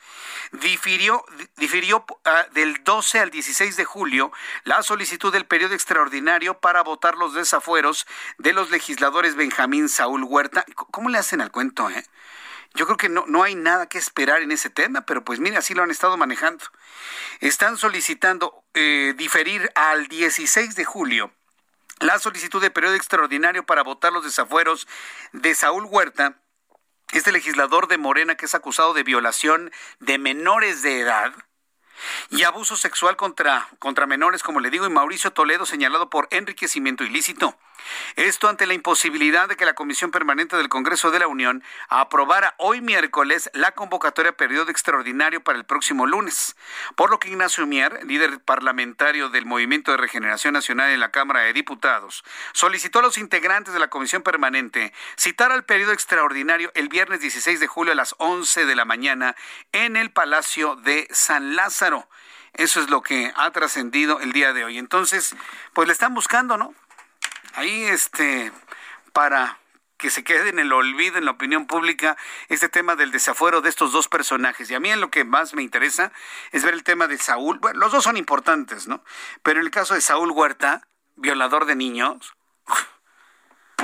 difirió, difirió ah, del 12 al 16 de julio la solicitud del periodo extraordinario para votar los desafueros de los legisladores Benjamín Saúl Huerta. ¿Cómo le hacen al cuento, eh? Yo creo que no, no hay nada que esperar en ese tema, pero pues mire, así lo han estado manejando. Están solicitando eh, diferir al 16 de julio la solicitud de periodo extraordinario para votar los desafueros de Saúl Huerta este legislador de Morena que es acusado de violación de menores de edad y abuso sexual contra, contra menores, como le digo, y Mauricio Toledo señalado por enriquecimiento ilícito. Esto ante la imposibilidad de que la Comisión Permanente del Congreso de la Unión aprobara hoy miércoles la convocatoria periodo extraordinario para el próximo lunes. Por lo que Ignacio Mier, líder parlamentario del Movimiento de Regeneración Nacional en la Cámara de Diputados, solicitó a los integrantes de la Comisión Permanente citar al periodo extraordinario el viernes 16 de julio a las 11 de la mañana en el Palacio de San Lázaro. Eso es lo que ha trascendido el día de hoy. Entonces, pues le están buscando, ¿no? Ahí este para que se quede en el olvido en la opinión pública este tema del desafuero de estos dos personajes. Y a mí en lo que más me interesa es ver el tema de Saúl. Bueno, los dos son importantes, ¿no? Pero en el caso de Saúl Huerta, violador de niños,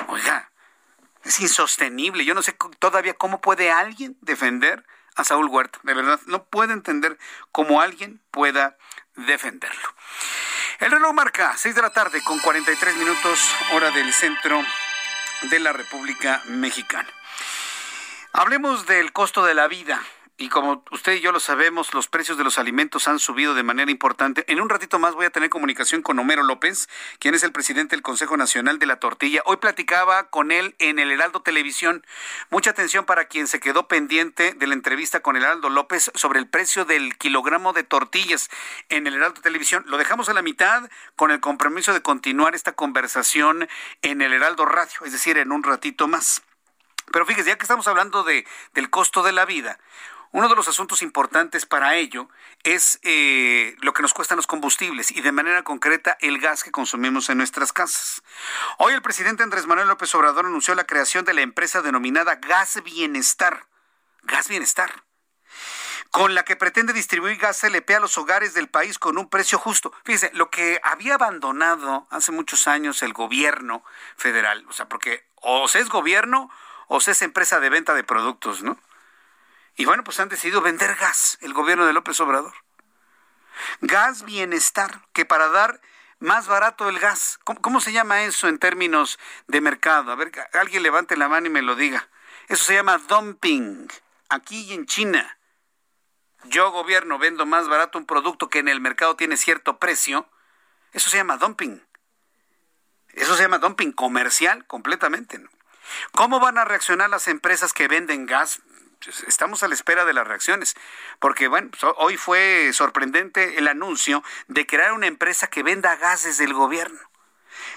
oiga, es insostenible. Yo no sé todavía cómo puede alguien defender a Saúl Huerta. De verdad, no puedo entender cómo alguien pueda defenderlo. El reloj marca 6 de la tarde con 43 minutos, hora del centro de la República Mexicana. Hablemos del costo de la vida. Y como usted y yo lo sabemos, los precios de los alimentos han subido de manera importante. En un ratito más voy a tener comunicación con Homero López, quien es el presidente del Consejo Nacional de la Tortilla. Hoy platicaba con él en el Heraldo Televisión. Mucha atención para quien se quedó pendiente de la entrevista con el Heraldo López sobre el precio del kilogramo de tortillas en el Heraldo Televisión. Lo dejamos a la mitad con el compromiso de continuar esta conversación en el Heraldo Radio, es decir, en un ratito más. Pero fíjese, ya que estamos hablando de, del costo de la vida, uno de los asuntos importantes para ello es eh, lo que nos cuestan los combustibles y de manera concreta el gas que consumimos en nuestras casas. Hoy el presidente Andrés Manuel López Obrador anunció la creación de la empresa denominada Gas Bienestar. Gas Bienestar con la que pretende distribuir gas LP a los hogares del país con un precio justo. Fíjese, lo que había abandonado hace muchos años el gobierno federal, o sea, porque o se es gobierno o se es empresa de venta de productos, ¿no? Y bueno, pues han decidido vender gas, el gobierno de López Obrador. Gas bienestar, que para dar más barato el gas. ¿Cómo, se llama eso en términos de mercado? A ver, alguien levante la mano y me lo diga. Eso se llama dumping. Aquí en China. Yo, gobierno, vendo más barato un producto que en el mercado tiene cierto precio. Eso se llama dumping. Eso se llama dumping comercial completamente. ¿Cómo van a reaccionar las empresas que venden gas estamos a la espera de las reacciones, porque bueno, hoy fue sorprendente el anuncio de crear una empresa que venda gases del gobierno.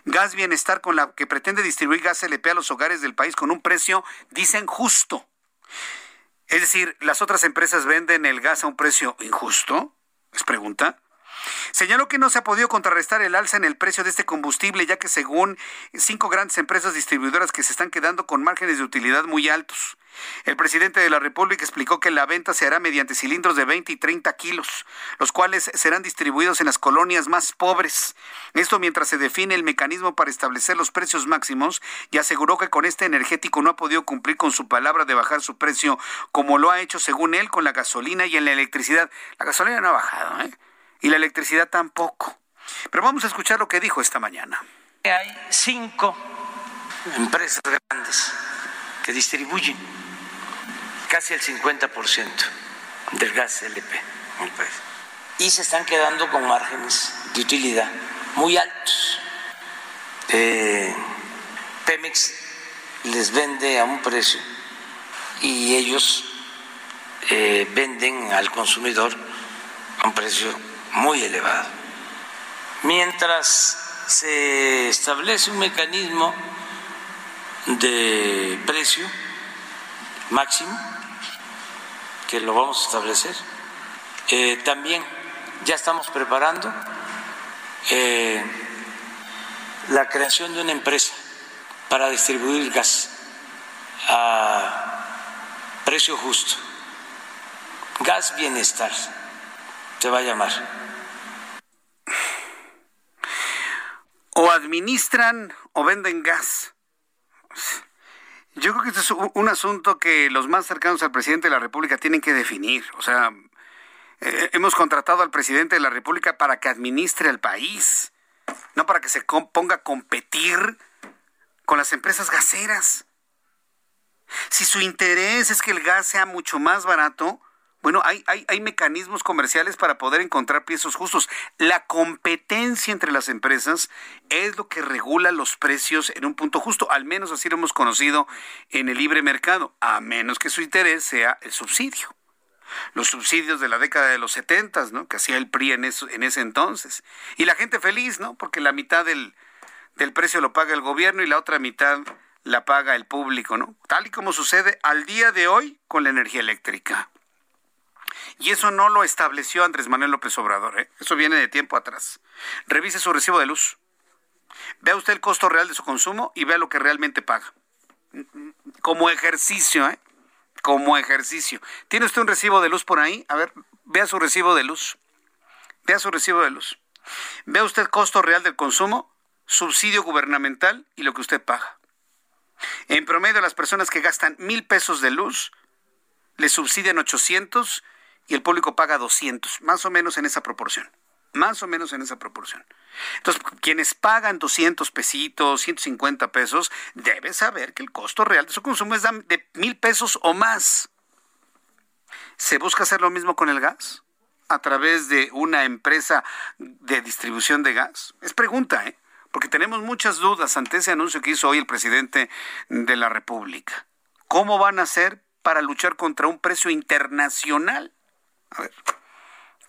Gas Bienestar con la que pretende distribuir gas LP a los hogares del país con un precio, dicen, justo. Es decir, ¿las otras empresas venden el gas a un precio injusto? Es pregunta. Señaló que no se ha podido contrarrestar el alza en el precio de este combustible, ya que según cinco grandes empresas distribuidoras que se están quedando con márgenes de utilidad muy altos. El presidente de la República explicó que la venta se hará mediante cilindros de 20 y 30 kilos, los cuales serán distribuidos en las colonias más pobres. Esto mientras se define el mecanismo para establecer los precios máximos y aseguró que con este energético no ha podido cumplir con su palabra de bajar su precio como lo ha hecho según él con la gasolina y en la electricidad. La gasolina no ha bajado, ¿eh? Y la electricidad tampoco. Pero vamos a escuchar lo que dijo esta mañana. Hay cinco empresas grandes que distribuyen casi el 50% del gas LP en el país. Y se están quedando con márgenes de utilidad muy altos. Eh, Pemex les vende a un precio y ellos eh, venden al consumidor a un precio muy elevado. Mientras se establece un mecanismo de precio máximo, que lo vamos a establecer. Eh, también ya estamos preparando eh, la creación de una empresa para distribuir gas a precio justo. Gas Bienestar se va a llamar. O administran o venden gas. Yo creo que este es un asunto que los más cercanos al presidente de la República tienen que definir. O sea, eh, hemos contratado al presidente de la República para que administre el país, no para que se ponga a competir con las empresas gaseras. Si su interés es que el gas sea mucho más barato, Bueno, hay, hay, hay, mecanismos comerciales para poder encontrar precios justos. La competencia entre las empresas es lo que regula los precios en un punto justo. Al menos así lo hemos conocido en el libre mercado, a menos que su interés sea el subsidio. Los subsidios de la década de los setentas, ¿no? Que hacía el PRI en, eso, en ese entonces. Y la gente feliz, ¿no? Porque la mitad del, del precio lo paga el gobierno y la otra mitad la paga el público, ¿no? Tal y como sucede al día de hoy con la energía eléctrica. Y eso no lo estableció Andrés Manuel López Obrador, ¿eh? eso viene de tiempo atrás. Revise su recibo de luz. Vea usted el costo real de su consumo y vea lo que realmente paga. Como ejercicio, ¿eh? Como ejercicio. ¿Tiene usted un recibo de luz por ahí? A ver, vea su recibo de luz. Vea su recibo de luz. Vea usted el costo real del consumo, subsidio gubernamental y lo que usted paga. En promedio, las personas que gastan mil pesos de luz le subsidian 800 y el público paga 200, más o menos en esa proporción. Más o menos en esa proporción. Entonces, quienes pagan 200 pesitos, 150 pesos, deben saber que el costo real de su consumo es de mil pesos o más. ¿Se busca hacer lo mismo con el gas? ¿A través de una empresa de distribución de gas? Es pregunta, ¿eh? Porque tenemos muchas dudas ante ese anuncio que hizo hoy el presidente de la República. ¿Cómo van a hacer para luchar contra un precio internacional? A ver,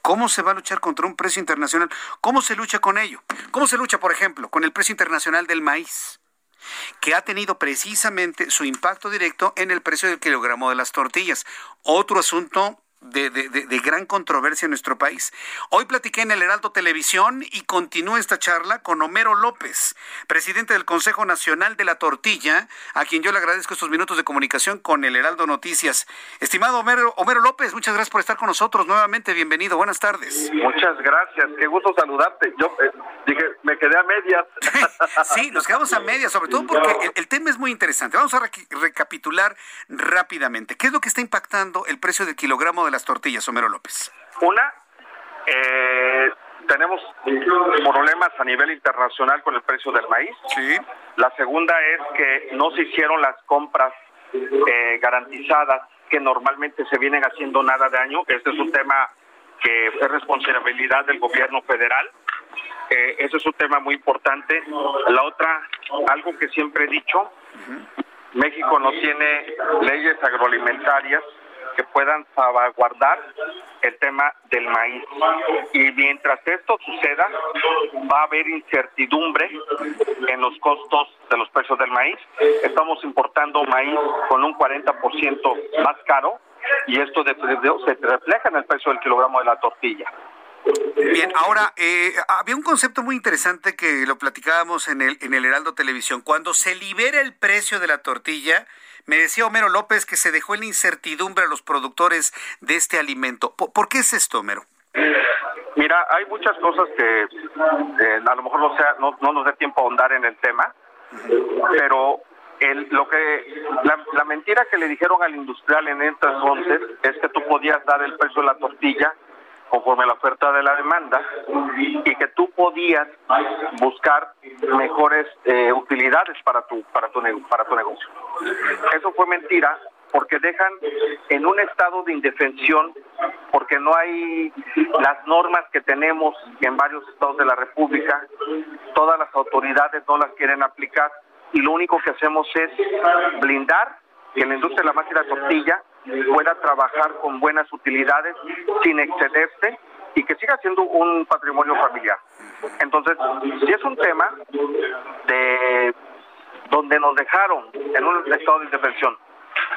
¿cómo se va a luchar contra un precio internacional? ¿Cómo se lucha con ello? ¿Cómo se lucha, por ejemplo, con el precio internacional del maíz? que ha tenido precisamente su impacto directo en el precio del kilogramo de las tortillas. Otro asunto de, de, gran controversia en nuestro país. Hoy platiqué en el Heraldo Televisión y continúo esta charla con Homero López, presidente del Consejo Nacional de la Tortilla, a quien yo le agradezco estos minutos de comunicación con el Heraldo Noticias. Estimado Homero, Homero López, muchas gracias por estar con nosotros nuevamente. Bienvenido, buenas tardes. Muchas gracias, qué gusto saludarte. Yo eh, dije, me quedé a medias. sí, nos quedamos a medias, sobre todo porque el, tema es muy interesante. Vamos a recapitular rápidamente. ¿Qué es lo que está impactando el precio del kilogramo de las tortillas, Homero López? Una, eh, tenemos problemas a nivel internacional con el precio del maíz. Sí. La segunda es que no se hicieron las compras eh, garantizadas que normalmente se vienen haciendo nada de año. Este es un tema que es responsabilidad del gobierno federal. Eh, ese es un tema muy importante. La otra, algo que siempre he dicho, México no tiene leyes agroalimentarias que puedan salvaguardar el tema del maíz. Y mientras esto suceda, va a haber incertidumbre en los costos de los precios del maíz. Estamos importando maíz con un 40% más caro y esto se refleja en el precio del kilogramo de la tortilla. Bien, ahora, eh, había un concepto muy interesante que lo platicábamos en el, en el Heraldo Televisión. Cuando se libera el precio de la tortilla, me decía Homero López que se dejó en incertidumbre a los productores de este alimento. ¿Por, qué es esto, Homero? Mira, hay muchas cosas que eh, a lo mejor no, sea, no, nos dé tiempo a ahondar en el tema, pero el, lo que la, mentira que le dijeron al industrial en este entonces es que tú podías dar el precio de la tortilla conforme la oferta de la demanda y que tú podías buscar mejores eh, utilidades para tu para tu para tu negocio. Eso fue mentira porque dejan en un estado de indefensión porque no hay las normas que tenemos en varios estados de la República, todas las autoridades no las quieren aplicar y lo único que hacemos es blindar que la industria de la máquina de tortilla pueda trabajar con buenas utilidades sin excederse y que siga siendo un patrimonio familiar. Entonces, si es un tema de donde nos dejaron en un estado de indefensión,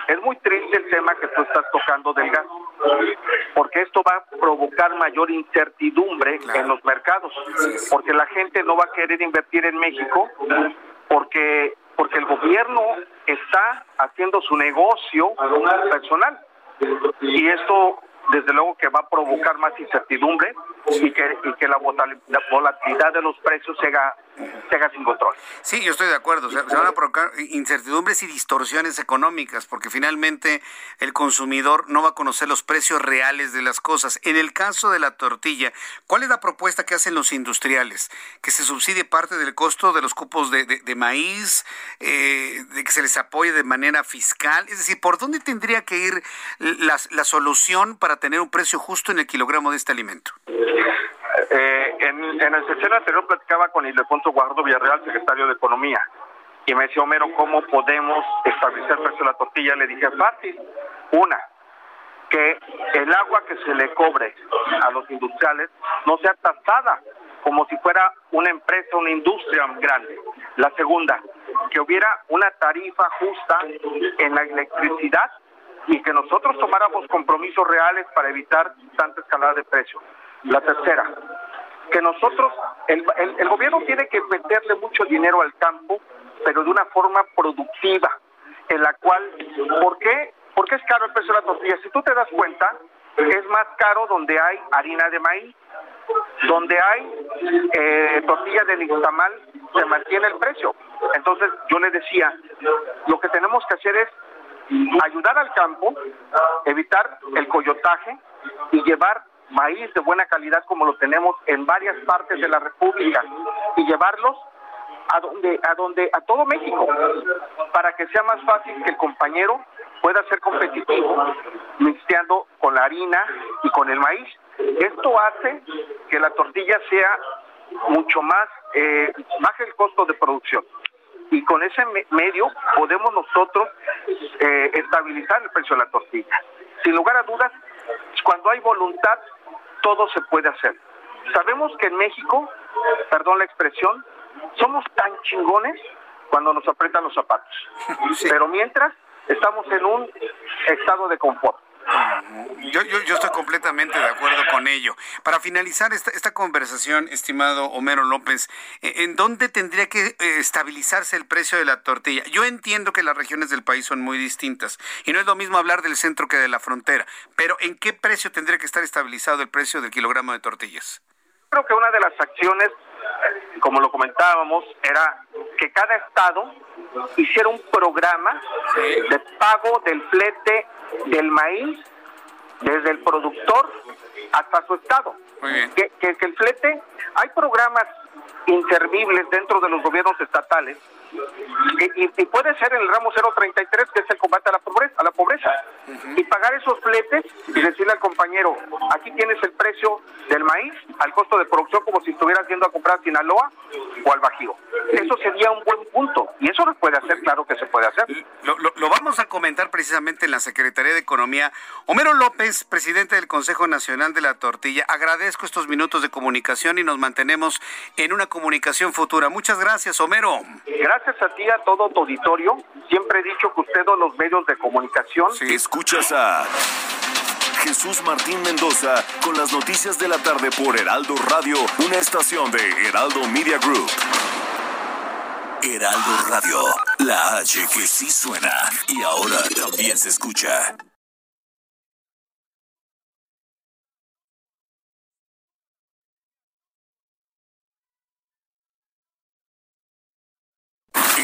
es muy triste el tema que tú estás tocando del gas, porque esto va a provocar mayor incertidumbre en los mercados, porque la gente no va a querer invertir en México porque porque el gobierno está haciendo su negocio personal. Y esto, desde luego, que va a provocar más incertidumbre y que, y que la volatilidad de los precios se haga, sin control. Sí, yo estoy de acuerdo. Se, van a provocar incertidumbres y distorsiones económicas porque finalmente el consumidor no va a conocer los precios reales de las cosas. En el caso de la tortilla, ¿cuál es la propuesta que hacen los industriales? Que se subsidie parte del costo de los cupos de, de, maíz, eh, de que se les apoye de manera fiscal. Es decir, ¿por dónde tendría que ir la, la solución para tener un precio justo en el kilogramo de este alimento? En, en, el sesión anterior platicaba con Ildefonso Guardo Villarreal, secretario de Economía, y me decía, Homero, ¿cómo podemos establecer el precio de la tortilla? Le dije, fácil. Una, que el agua que se le cobre a los industriales no sea tasada como si fuera una empresa, una industria grande. La segunda, que hubiera una tarifa justa en la electricidad y que nosotros tomáramos compromisos reales para evitar tanta escalada de precios. La tercera, que nosotros, el, el, gobierno tiene que meterle mucho dinero al campo, pero de una forma productiva, en la cual, ¿por qué? Es caro el precio de la tortilla. Si tú te das cuenta, es más caro donde hay harina de maíz, donde hay eh, tortilla de nixtamal, se mantiene el precio. Entonces yo le decía, lo que tenemos que hacer es ayudar al campo, evitar el coyotaje y llevar maíz de buena calidad como lo tenemos en varias partes de la República y llevarlos a donde a donde a todo México para que sea más fácil que el compañero pueda ser competitivo mixteando con la harina y con el maíz. Esto hace que la tortilla sea mucho más eh, el costo de producción y con ese medio podemos nosotros eh, estabilizar el precio de la tortilla. Sin lugar a dudas, cuando hay voluntad, todo se puede hacer. Sabemos que en México, perdón la expresión, somos tan chingones cuando nos apretan los zapatos. Pero mientras, estamos en un estado de confort. Yo, yo, yo, estoy completamente de acuerdo con ello. Para finalizar esta, esta conversación, estimado Homero López, ¿en dónde tendría que eh, estabilizarse el precio de la tortilla? Yo entiendo que las regiones del país son muy distintas y no es lo mismo hablar del centro que de la frontera, pero ¿en qué precio tendría que estar estabilizado el precio del kilogramo de tortillas? Creo que una de las acciones, como lo comentábamos, era que cada estado hiciera un programa de pago del flete del maíz desde el productor hasta su estado. Que, que, el flete, hay programas inservibles dentro de los gobiernos estatales y, puede ser el ramo 033 que es el combate a la pobreza, a la pobreza. Y pagar esos fletes y decirle al compañero aquí tienes el precio del maíz al costo de producción como si estuvieras yendo a comprar a Sinaloa o al Bajío eso sería un buen punto. Y eso se puede hacer claro que se puede hacer. Lo, lo vamos a comentar precisamente en la Secretaría de Economía. Homero López presidente del Consejo Nacional de la Tortilla agradezco estos minutos de comunicación y nos mantenemos en una comunicación futura. Muchas gracias Homero. Gracias a ti a todo tu auditorio siempre he dicho que ustedes los medios de comunicación Escuchas a Jesús Martín Mendoza con las noticias de la tarde por Heraldo Radio, una estación de Heraldo Media Group. Heraldo Radio, la H que sí suena y ahora también se escucha.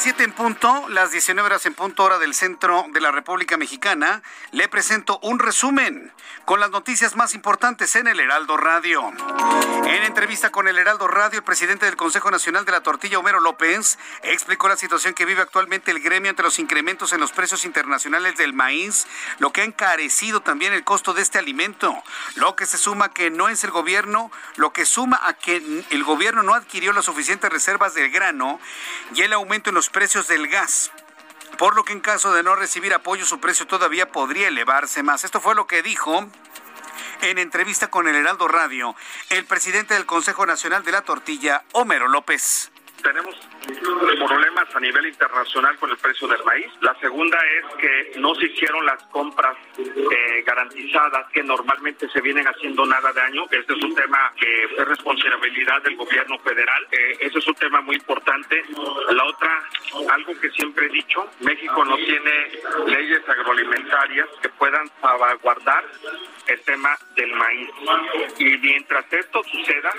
Las 7 en punto, las 19 horas en punto hora del centro de la República Mexicana. Le presento un resumen con las noticias más importantes en el Heraldo Radio. En entrevista con el Heraldo Radio, el presidente del Consejo Nacional de la Tortilla, Homero López, explicó la situación que vive actualmente el gremio entre los incrementos en los precios internacionales del maíz, lo que ha encarecido también el costo de este alimento, lo que se suma que no es el gobierno, lo que suma a que el gobierno no adquirió las suficientes reservas del grano y el aumento en los precios del gas por lo que en caso de no recibir apoyo su precio todavía podría elevarse más. Esto fue lo que dijo en entrevista con el Heraldo Radio el presidente del Consejo Nacional de la Tortilla, Homero López. Problemas a nivel internacional con el precio del maíz. La segunda es que no se hicieron las compras eh, garantizadas que normalmente se vienen haciendo nada de año. Este es un tema que es responsabilidad del gobierno federal. Eh, ese es un tema muy importante. La otra, algo que siempre he dicho, México no tiene leyes agroalimentarias que puedan salvaguardar el tema del maíz. Y mientras esto suceda,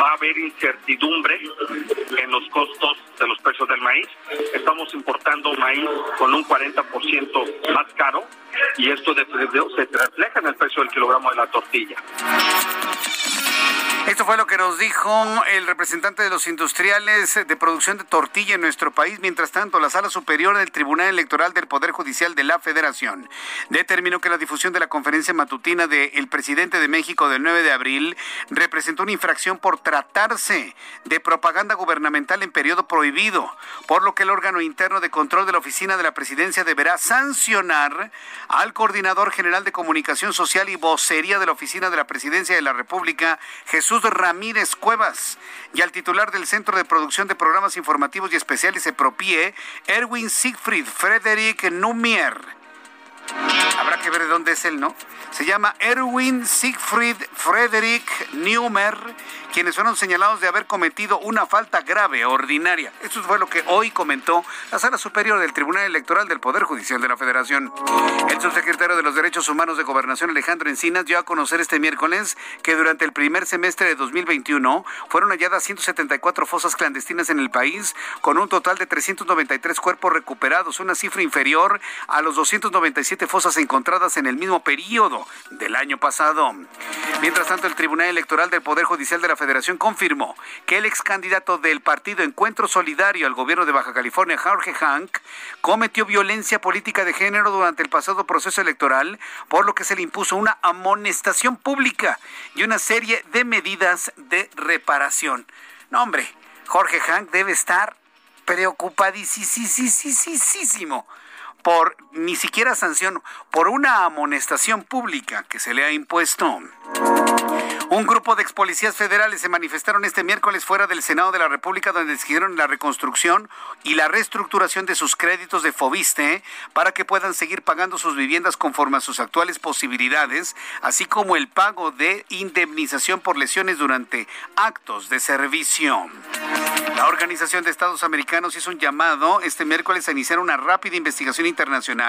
va a haber incertidumbre en los costos de los precios del maíz. Estamos importando maíz con un 40% más caro y esto se refleja en el precio del kilogramo de la tortilla. Esto fue lo que nos dijo el representante de los industriales de producción de tortilla en nuestro país. Mientras tanto, la Sala Superior del Tribunal Electoral del Poder Judicial de la Federación determinó que la difusión de la conferencia matutina del presidente de México del 9 de abril representó una infracción por tratarse de propaganda gubernamental en periodo prohibido, por lo que el órgano interno de control de la oficina de la presidencia deberá sancionar al coordinador general de comunicación social y vocería de la oficina de la presidencia de la República, Jesús Ramírez Cuevas y al titular del Centro de Producción de Programas Informativos y Especiales EPROPIE, Erwin Siegfried Frederick Numier. Habrá que ver de dónde es él, ¿no? Se llama Erwin Siegfried Frederick Neumer, quienes fueron señalados de haber cometido una falta grave, ordinaria. Esto fue lo que hoy comentó la Sala Superior del Tribunal Electoral del Poder Judicial de la Federación. El subsecretario de los Derechos Humanos de Gobernación, Alejandro Encinas, dio a conocer este miércoles que durante el primer semestre de 2021 fueron halladas 174 fosas clandestinas en el país, con un total de 393 cuerpos recuperados, una cifra inferior a los 297 fosas encontradas en el mismo periodo del año pasado. Mientras tanto, el Tribunal Electoral del Poder Judicial de la Federación confirmó que el ex candidato del partido Encuentro Solidario al gobierno de Baja California, Jorge Hank, cometió violencia política de género durante el pasado proceso electoral, por lo que se le impuso una amonestación pública y una serie de medidas de reparación. No, hombre, Jorge Hank debe estar preocupadísimo por ni siquiera sanción, por una amonestación pública que se le ha impuesto. Un grupo de ex policías federales se manifestaron este miércoles fuera del Senado de la República donde exigieron la reconstrucción y la reestructuración de sus créditos de Fobiste para que puedan seguir pagando sus viviendas conforme a sus actuales posibilidades, así como el pago de indemnización por lesiones durante actos de servicio. La Organización de Estados Americanos hizo un llamado este miércoles a iniciar una rápida investigación internacional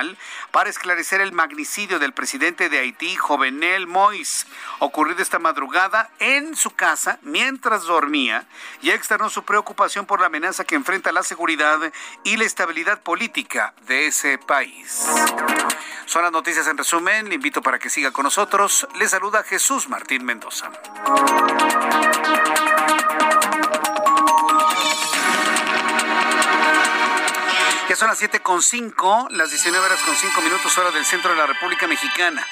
para esclarecer el magnicidio del presidente de Haití, Jovenel Mois, ocurrido esta madrugada en su casa mientras dormía y externó su preocupación por la amenaza que enfrenta la seguridad y la estabilidad política de ese país. Son las noticias en resumen. Le invito para que siga con nosotros. Le saluda Jesús Martín Mendoza. Son las 7.5, las 19 horas con 5 minutos hora del centro de la República Mexicana.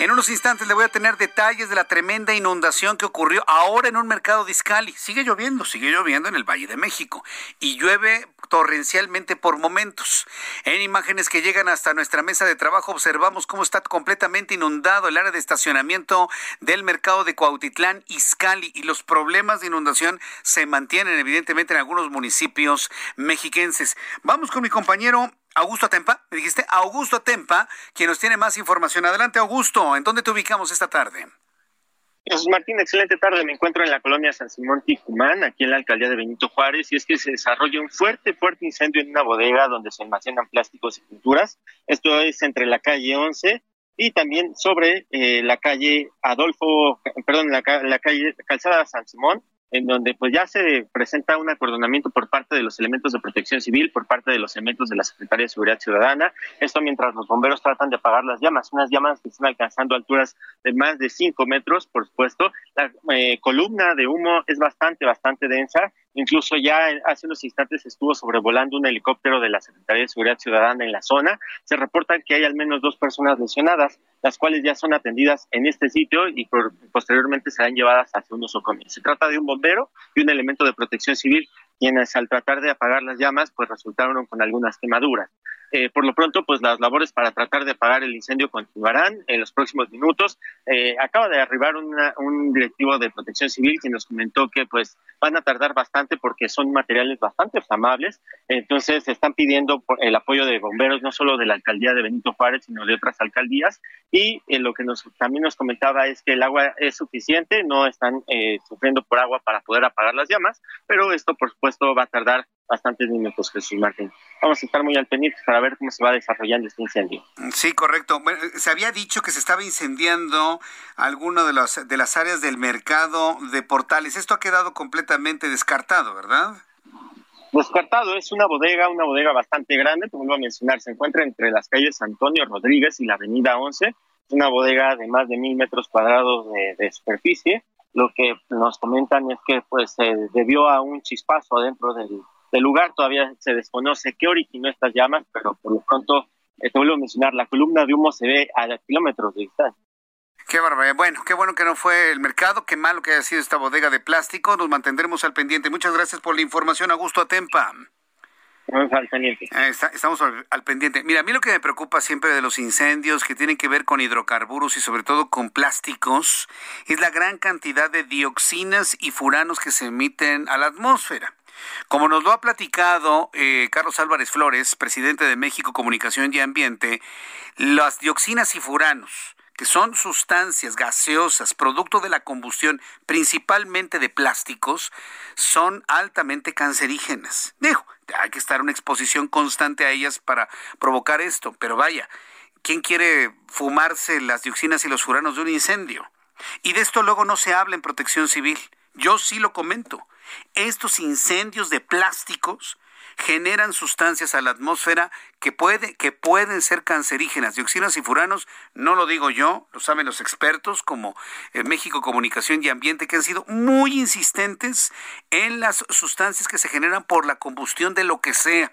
En unos instantes le voy a tener detalles de la tremenda inundación que ocurrió ahora en un mercado de. Sigue lloviendo, sigue lloviendo en el Valle de México y llueve torrencialmente por momentos. En imágenes que llegan hasta nuestra mesa de trabajo observamos cómo está completamente inundado el área de estacionamiento del mercado de Cuautitlán, Izcalli y los problemas de inundación se mantienen evidentemente en algunos municipios mexiquenses. Vamos con mi compañero Augusto Atempa, me dijiste Augusto Atempa, quien nos tiene más información. Adelante, Augusto, ¿en dónde te ubicamos esta tarde? Jesús Martín, excelente tarde. Me encuentro en la colonia San Simón Ticumán, aquí en la alcaldía de Benito Juárez, y es que se desarrolla un fuerte, fuerte incendio en una bodega donde se almacenan plásticos y pinturas. Esto es entre la calle 11 y también sobre eh, la calle Adolfo, perdón, la calle Calzada San Simón en donde pues ya se presenta un acordonamiento por parte de los elementos de protección civil, por parte de los elementos de la Secretaría de Seguridad Ciudadana. Esto mientras los bomberos tratan de apagar las llamas, unas llamas que están alcanzando alturas de más de 5 metros, por supuesto. La eh, columna de humo es bastante, bastante densa Incluso ya hace unos instantes estuvo sobrevolando un helicóptero de la Secretaría de Seguridad Ciudadana en la zona. Se reportan que hay al menos dos personas lesionadas, las cuales ya son atendidas en este sitio y posteriormente serán llevadas hacia un nosocomios. Se trata de un bombero y un elemento de protección civil, quienes al tratar de apagar las llamas, pues resultaron con algunas quemaduras. Eh, por lo pronto, pues las labores para tratar de apagar el incendio continuarán en los próximos minutos. Eh, acaba de arribar un directivo de Protección Civil que nos comentó que pues van a tardar bastante porque son materiales bastante flamables. Entonces, están pidiendo el apoyo de bomberos no solo de la alcaldía de Benito Juárez, sino de otras alcaldías. Y eh, lo que nos también nos comentaba es que el agua es suficiente, no están sufriendo por agua para poder apagar las llamas, pero esto, por supuesto, va a tardar bastantes minutos, Jesús Martín. Vamos a estar muy al pendiente para ver cómo se va desarrollando este incendio. Sí, correcto. se había dicho que se estaba incendiando alguna de las, de las áreas del mercado de Portales. Esto ha quedado completamente descartado, ¿verdad? Descartado, es una bodega, una bodega bastante grande, como iba a mencionar, se encuentra entre las calles Antonio Rodríguez y la avenida 11. Es una bodega de más de mil metros cuadrados de, superficie. Lo que nos comentan es que pues se debió a un chispazo adentro del, del lugar. Todavía se desconoce qué originó estas llamas, pero por lo pronto, eh, te vuelvo a mencionar, la columna de humo se ve a kilómetros de distancia. Qué barbaridad. Bueno, qué bueno que no fue el mercado, qué malo que haya sido esta bodega de plástico. Nos mantendremos al pendiente. Muchas gracias por la información, Augusto Atempa. Al pendiente. Eh, estamos al, pendiente. Mira, a mí lo que me preocupa siempre de los incendios que tienen que ver con hidrocarburos y sobre todo con plásticos es la gran cantidad de dioxinas y furanos que se emiten a la atmósfera. Como nos lo ha platicado eh, Carlos Álvarez Flores, presidente de México Comunicación y Ambiente, las dioxinas y furanos, que son sustancias gaseosas, producto de la combustión principalmente de plásticos, son altamente cancerígenas. Digo, hay que estar en una exposición constante a ellas para provocar esto, pero vaya, ¿quién quiere fumarse las dioxinas y los furanos de un incendio? Y de esto luego no se habla en protección civil. Yo sí lo comento. Estos incendios de plásticos generan sustancias a la atmósfera que, puede, que pueden ser cancerígenas. Dioxinas y furanos, no lo digo yo, lo saben los expertos como México Comunicación y Ambiente, que han sido muy insistentes en las sustancias que se generan por la combustión de lo que sea.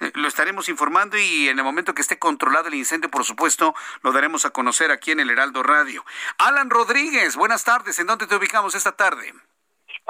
Eh, lo estaremos informando y en el momento que esté controlado el incendio, por supuesto, lo daremos a conocer aquí en el Heraldo Radio. Alan Rodríguez, buenas tardes. ¿En dónde te ubicamos esta tarde?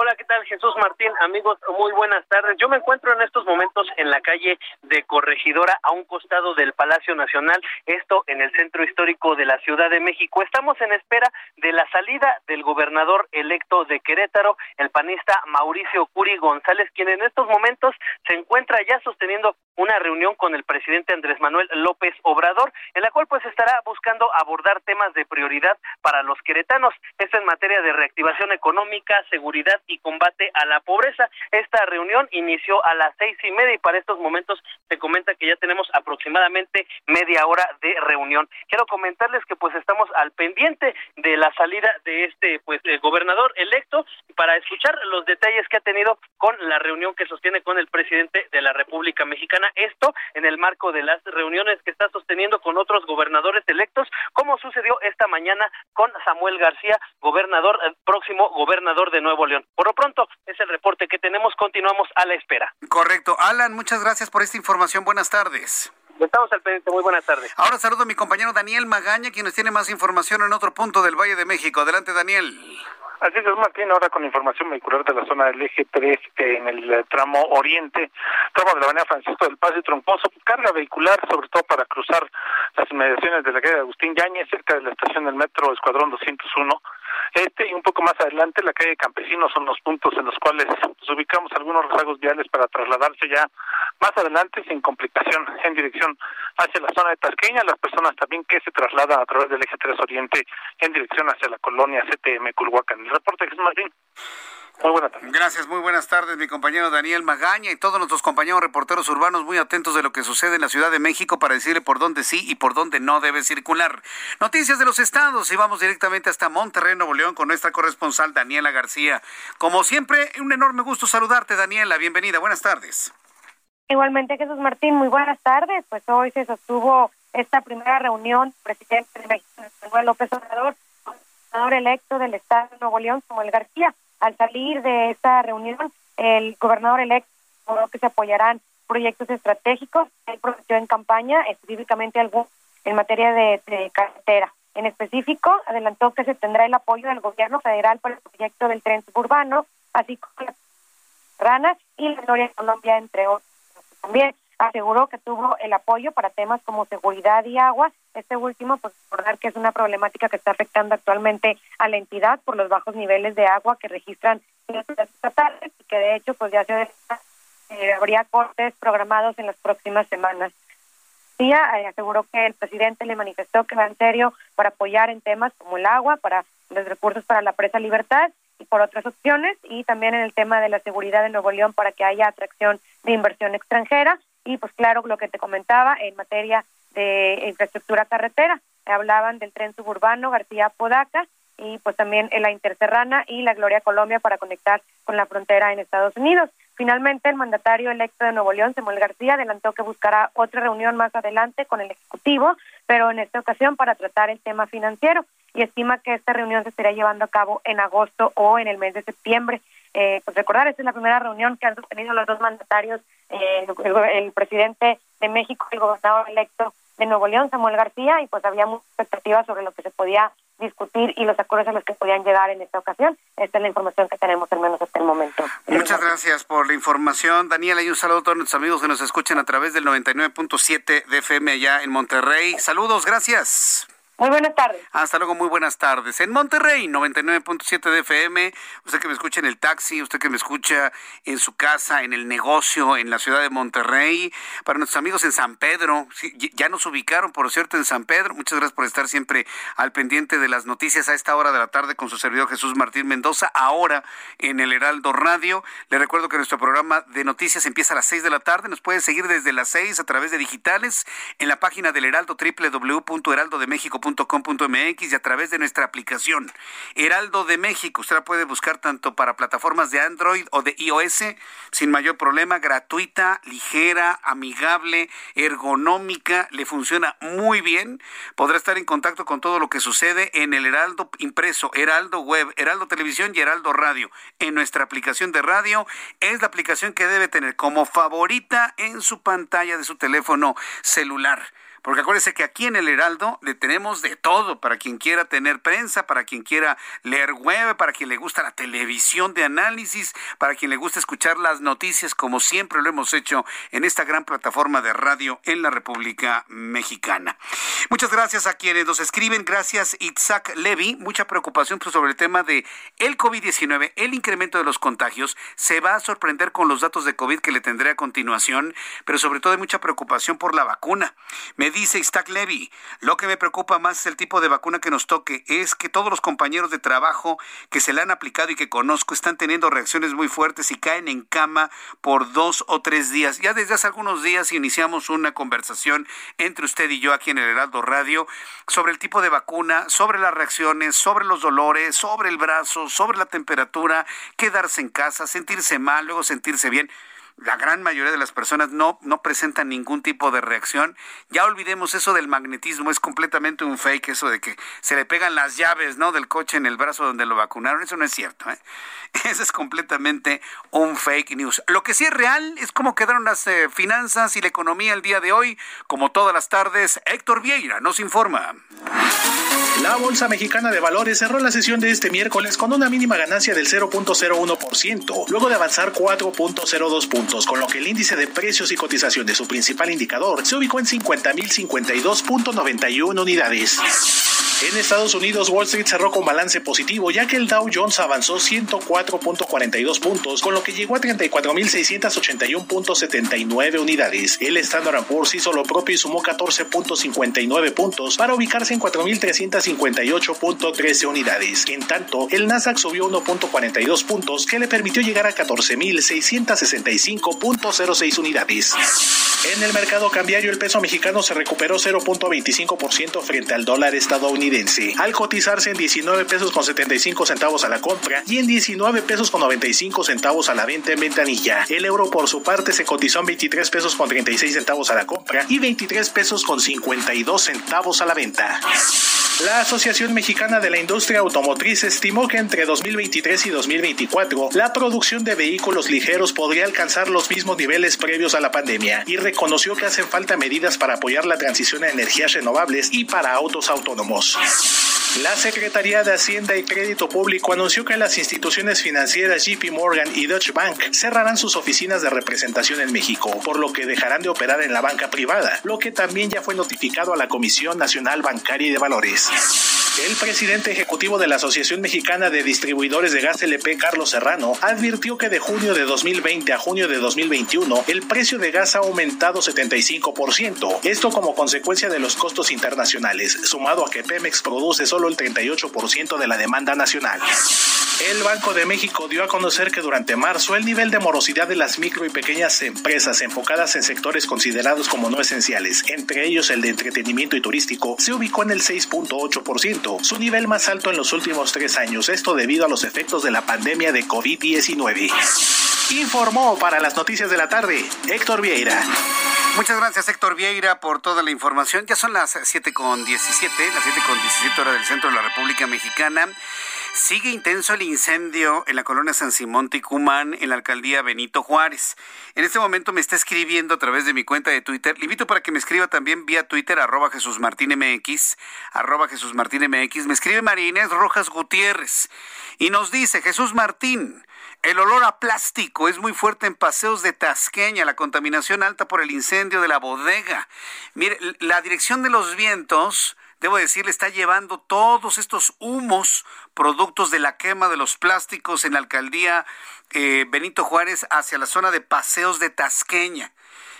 Hola, ¿qué tal? Jesús Martín, amigos, muy buenas tardes. Yo me encuentro en estos momentos en la calle de Corregidora, a un costado del Palacio Nacional, esto en el centro histórico de la Ciudad de México. Estamos en espera de la salida del gobernador electo de Querétaro, el panista Mauricio Curi González, quien en estos momentos se encuentra ya sosteniendo una reunión con el presidente Andrés Manuel López Obrador, en la cual pues estará buscando abordar temas de prioridad para los queretanos, esto en materia de reactivación económica, seguridad y combate a la pobreza. Esta reunión inició a las seis y media y para estos momentos se comenta que ya tenemos aproximadamente media hora de reunión. Quiero comentarles que pues estamos al pendiente de la salida de este pues gobernador electo para escuchar los detalles que ha tenido con la reunión que sostiene con el presidente de la República Mexicana. Esto en el marco de las reuniones que está sosteniendo con otros gobernadores electos, como sucedió esta mañana con Samuel García, gobernador eh, próximo gobernador de Nuevo León. Por lo pronto, es el reporte que tenemos. Continuamos a la espera. Correcto. Alan, muchas gracias por esta información. Buenas tardes. Estamos al pendiente. Muy buenas tardes. Ahora saludo a mi compañero Daniel Magaña, quien nos tiene más información en otro punto del Valle de México. Adelante, Daniel. Así es, Martín, ahora con información vehicular de la zona del eje 3 en el eh, tramo oriente, tramo de la avenida Francisco del Paz y Troncoso, carga vehicular, sobre todo para cruzar las inmediaciones de la calle de Agustín Yañez, cerca de la estación del metro Escuadrón 201. Este y un poco más adelante, la calle Campesinos son los puntos en los cuales ubicamos algunos rezagos viales para trasladarse ya más adelante sin complicación en dirección hacia la zona de Tasqueña. Las personas también que se trasladan a través del eje 3 Oriente en dirección hacia la colonia CTM Culhuacán. El reporte es Martín. Muy buenas tardes. Gracias, muy buenas tardes, mi compañero Daniel Magaña y todos nuestros compañeros reporteros urbanos muy atentos de lo que sucede en la Ciudad de México para decirle por dónde sí y por dónde no debe circular. Noticias de los estados y vamos directamente hasta Monterrey, Nuevo León, con nuestra corresponsal Daniela García. Como siempre, un enorme gusto saludarte, Daniela. Bienvenida, buenas tardes. Igualmente, Jesús Martín, muy buenas tardes. Pues hoy se sostuvo esta primera reunión, presidente de México, Manuel López Obrador, gobernador electo del estado de Nuevo León, Samuel García. Al salir de esta reunión, el gobernador electo que se apoyarán proyectos estratégicos. Él prometió en campaña, específicamente algo en materia de, carretera. En específico, adelantó que se tendrá el apoyo del gobierno federal para el proyecto del tren suburbano, así como las ranas y la Gloria Colombia, entre otros. También aseguró que tuvo el apoyo para temas como seguridad y agua. Este último, pues recordar que es una problemática que está afectando actualmente a la entidad por los bajos niveles de agua que registran las estatales y que de hecho pues ya se eh, habría cortes programados en las próximas semanas. Sí, eh, aseguró que el presidente le manifestó que va en serio para apoyar en temas como el agua, para los recursos para la presa Libertad y por otras opciones, y también en el tema de la seguridad de Nuevo León para que haya atracción de inversión extranjera y pues claro, lo que te comentaba en materia de infraestructura carretera, hablaban del tren suburbano García Podaca y pues también la Interserrana y la Gloria Colombia para conectar con la frontera en Estados Unidos. Finalmente, el mandatario electo de Nuevo León, Samuel García, adelantó que buscará otra reunión más adelante con el Ejecutivo, pero en esta ocasión para tratar el tema financiero estima que esta reunión se estará llevando a cabo en agosto o en el mes de septiembre. Eh, pues recordar, esta es la primera reunión que han sostenido los dos mandatarios, eh, el, presidente de México y el gobernador electo de Nuevo León, Samuel García, y pues había muchas expectativas sobre lo que se podía discutir y los acuerdos a los que podían llegar en esta ocasión. Esta es la información que tenemos, al menos hasta el momento. Muchas gracias por la información, Daniela, y un saludo a todos nuestros amigos que nos escuchan a través del 99.7 de FM allá en Monterrey. Saludos, gracias. Muy buenas tardes. Hasta luego, muy buenas tardes. En Monterrey, 99.7 de FM, usted que me escucha en el taxi, usted que me escucha en su casa, en el negocio, en la ciudad de Monterrey, para nuestros amigos en San Pedro, ya nos ubicaron, por cierto, en San Pedro. Muchas gracias por estar siempre al pendiente de las noticias a esta hora de la tarde con su servidor Jesús Martín Mendoza, ahora en el Heraldo Radio. Le recuerdo que nuestro programa de noticias empieza a las 6 de la tarde. Nos puede seguir desde las 6 a través de digitales en la página del Heraldo www.heraldodemexico.com y a través de nuestra aplicación Heraldo de México. Usted la puede buscar tanto para plataformas de Android o de iOS sin mayor problema, gratuita, ligera, amigable, ergonómica, le funciona muy bien. Podrá estar en contacto con todo lo que sucede en el Heraldo impreso, Heraldo Web, Heraldo Televisión y Heraldo Radio. En nuestra aplicación de radio es la aplicación que debe tener como favorita en su pantalla de su teléfono celular. Porque acuérdese que aquí en el Heraldo le tenemos de todo para quien quiera tener prensa, para quien quiera leer web, para quien le gusta la televisión de análisis, para quien le gusta escuchar las noticias como siempre lo hemos hecho en esta gran plataforma de radio en la República Mexicana. Muchas gracias a quienes nos escriben. Gracias Itzak Levy. Mucha preocupación pues, sobre el tema de el COVID-19, el incremento de los contagios. Se va a sorprender con los datos de COVID que le tendré a continuación, pero sobre todo hay mucha preocupación por la vacuna. Dice Isaac Levy, lo que me preocupa más es el tipo de vacuna que nos toque, es que todos los compañeros de trabajo que se le han aplicado y que conozco están teniendo reacciones muy fuertes y caen en cama por dos o tres días. Ya desde hace algunos días iniciamos una conversación entre usted y yo aquí en el Heraldo Radio sobre el tipo de vacuna, sobre las reacciones, sobre los dolores, sobre el brazo, sobre la temperatura, quedarse en casa, sentirse mal, luego sentirse bien la gran mayoría de las personas no, no presentan ningún tipo de reacción. Ya olvidemos eso del magnetismo, es completamente un fake eso de que se le pegan las llaves ¿no? del coche en el brazo donde lo vacunaron. Eso no es cierto. ¿eh? Eso es completamente un fake news. Lo que sí es real es cómo quedaron las eh, finanzas y la economía el día de hoy. Como todas las tardes, Héctor Vieira nos informa. La Bolsa Mexicana de Valores cerró la sesión de este miércoles con una mínima ganancia del 0.01%, luego de avanzar 4.02 puntos, con lo que el índice de precios y cotización de su principal indicador se ubicó en 50.052.91 unidades. En Estados Unidos, Wall Street cerró con balance positivo, ya que el Dow Jones avanzó 104.42 puntos, con lo que llegó a 34.681.79 unidades. El Standard Poor's hizo lo propio y sumó 14.59 puntos para ubicarse en 4.358.13 unidades. En tanto, el Nasdaq subió 1.42 puntos, que le permitió llegar a 14.665.06 unidades. En el mercado cambiario, el peso mexicano se recuperó 0.25% frente al dólar estadounidense, al cotizarse en 19 pesos con 75 centavos a la compra y en 19 pesos con 95 centavos a la venta en ventanilla. El euro por su parte se cotizó en 23 pesos con 36 centavos a la compra y 23 pesos con 52 centavos a la venta. La Asociación Mexicana de la Industria Automotriz estimó que entre 2023 y 2024 la producción de vehículos ligeros podría alcanzar los mismos niveles previos a la pandemia y reconoció que hacen falta medidas para apoyar la transición a energías renovables y para autos autónomos. La Secretaría de Hacienda y Crédito Público anunció que las instituciones financieras JP Morgan y Deutsche Bank cerrarán sus oficinas de representación en México, por lo que dejarán de operar en la banca privada, lo que también ya fue notificado a la Comisión Nacional Bancaria y de Valores. El presidente ejecutivo de la Asociación Mexicana de Distribuidores de Gas LP, Carlos Serrano, advirtió que de junio de 2020 a junio de 2021 el precio de gas ha aumentado 75%. Esto como consecuencia de los costos internacionales, sumado a que Pemex produce solo el 38% de la demanda nacional. El Banco de México dio a conocer que durante marzo el nivel de morosidad de las micro y pequeñas empresas enfocadas en sectores considerados como no esenciales, entre ellos el de entretenimiento y turístico, se ubicó en el 6.8%, su nivel más alto en los últimos tres años, esto debido a los efectos de la pandemia de COVID-19. Informó para las noticias de la tarde Héctor Vieira. Muchas gracias Héctor Vieira por toda la información. Ya son las 7 con 17, las 7 con 17 horas del centro de la República Mexicana. Sigue intenso el incendio en la colonia San Simón Ticumán, en la alcaldía Benito Juárez. En este momento me está escribiendo a través de mi cuenta de Twitter. Le invito para que me escriba también vía Twitter, arroba Jesús Martín MX, arroba Jesús Martín MX. Me escribe María Rojas Gutiérrez y nos dice, Jesús Martín, el olor a plástico es muy fuerte en paseos de Tasqueña, la contaminación alta por el incendio de la bodega. Mire, la dirección de los vientos debo decirle, está llevando todos estos humos productos de la quema de los plásticos en la alcaldía eh, Benito Juárez hacia la zona de paseos de Tasqueña.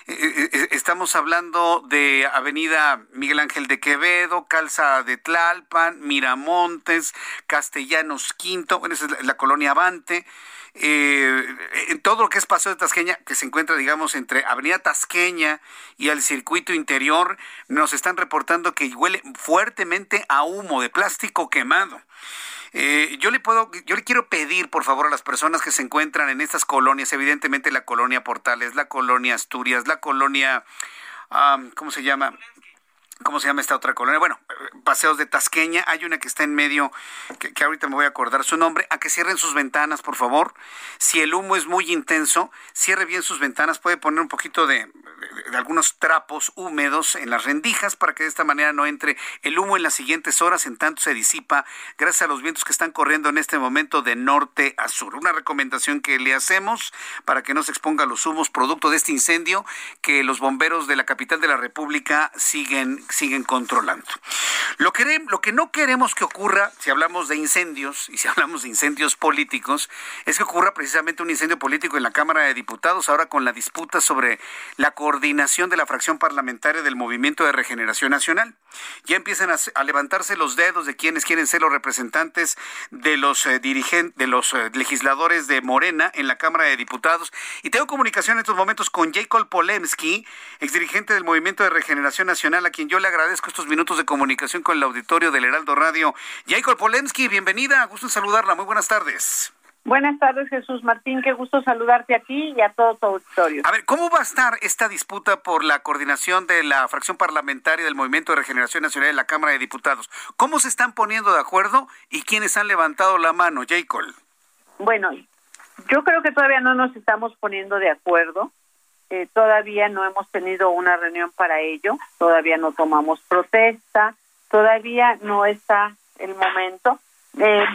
Eh, eh, estamos hablando de Avenida Miguel Ángel de Quevedo, Calza de Tlalpan, Miramontes, Castellanos Quinto, bueno, esa es la, colonia Avante. en todo lo que es Paseo de Tasqueña, que se encuentra, digamos, entre Avenida Tasqueña y el circuito interior, nos están reportando que huele fuertemente a humo de plástico quemado. Eh, yo le puedo, yo le quiero pedir, por favor, a las personas que se encuentran en estas colonias, evidentemente la colonia Portales, la colonia Asturias, la colonia, ¿cómo se llama? ¿Cómo se llama esta otra colonia? Bueno, Paseos de Tasqueña. Hay una que está en medio, que, ahorita me voy a acordar su nombre. A que cierren sus ventanas, por favor. Si el humo es muy intenso, cierre bien sus ventanas. Puede poner un poquito de, algunos trapos húmedos en las rendijas para que de esta manera no entre el humo en las siguientes horas. En tanto se disipa gracias a los vientos que están corriendo en este momento de norte a sur. Una recomendación que le hacemos para que no se exponga los humos producto de este incendio que los bomberos de la capital de la República siguen siguen controlando. Lo que, lo que no queremos que ocurra, si hablamos de incendios y si hablamos de incendios políticos, es que ocurra precisamente un incendio político en la Cámara de Diputados, ahora con la disputa sobre la coordinación de la fracción parlamentaria del Movimiento de Regeneración Nacional. Ya empiezan a, levantarse los dedos de quienes quieren ser los representantes de los eh, dirigentes, de los eh, legisladores de Morena en la Cámara de Diputados. Y tengo comunicación en estos momentos con Jacob Polemski, exdirigente del Movimiento de Regeneración Nacional, a quien yo le agradezco estos minutos de comunicación con el auditorio del Heraldo Radio. Jacob Polemski, bienvenida, gusto en saludarla, muy buenas tardes. Buenas tardes, Jesús Martín. Qué gusto saludarte a ti y a todo tu auditorio. A ver, ¿cómo va a estar esta disputa por la coordinación de la fracción parlamentaria del Movimiento de Regeneración Nacional de la Cámara de Diputados? ¿Cómo se están poniendo de acuerdo y quiénes han levantado la mano, Jacob? Bueno, yo creo que todavía no nos estamos poniendo de acuerdo. Eh, todavía no hemos tenido una reunión para ello, todavía no tomamos protesta, todavía no está el momento. Eh,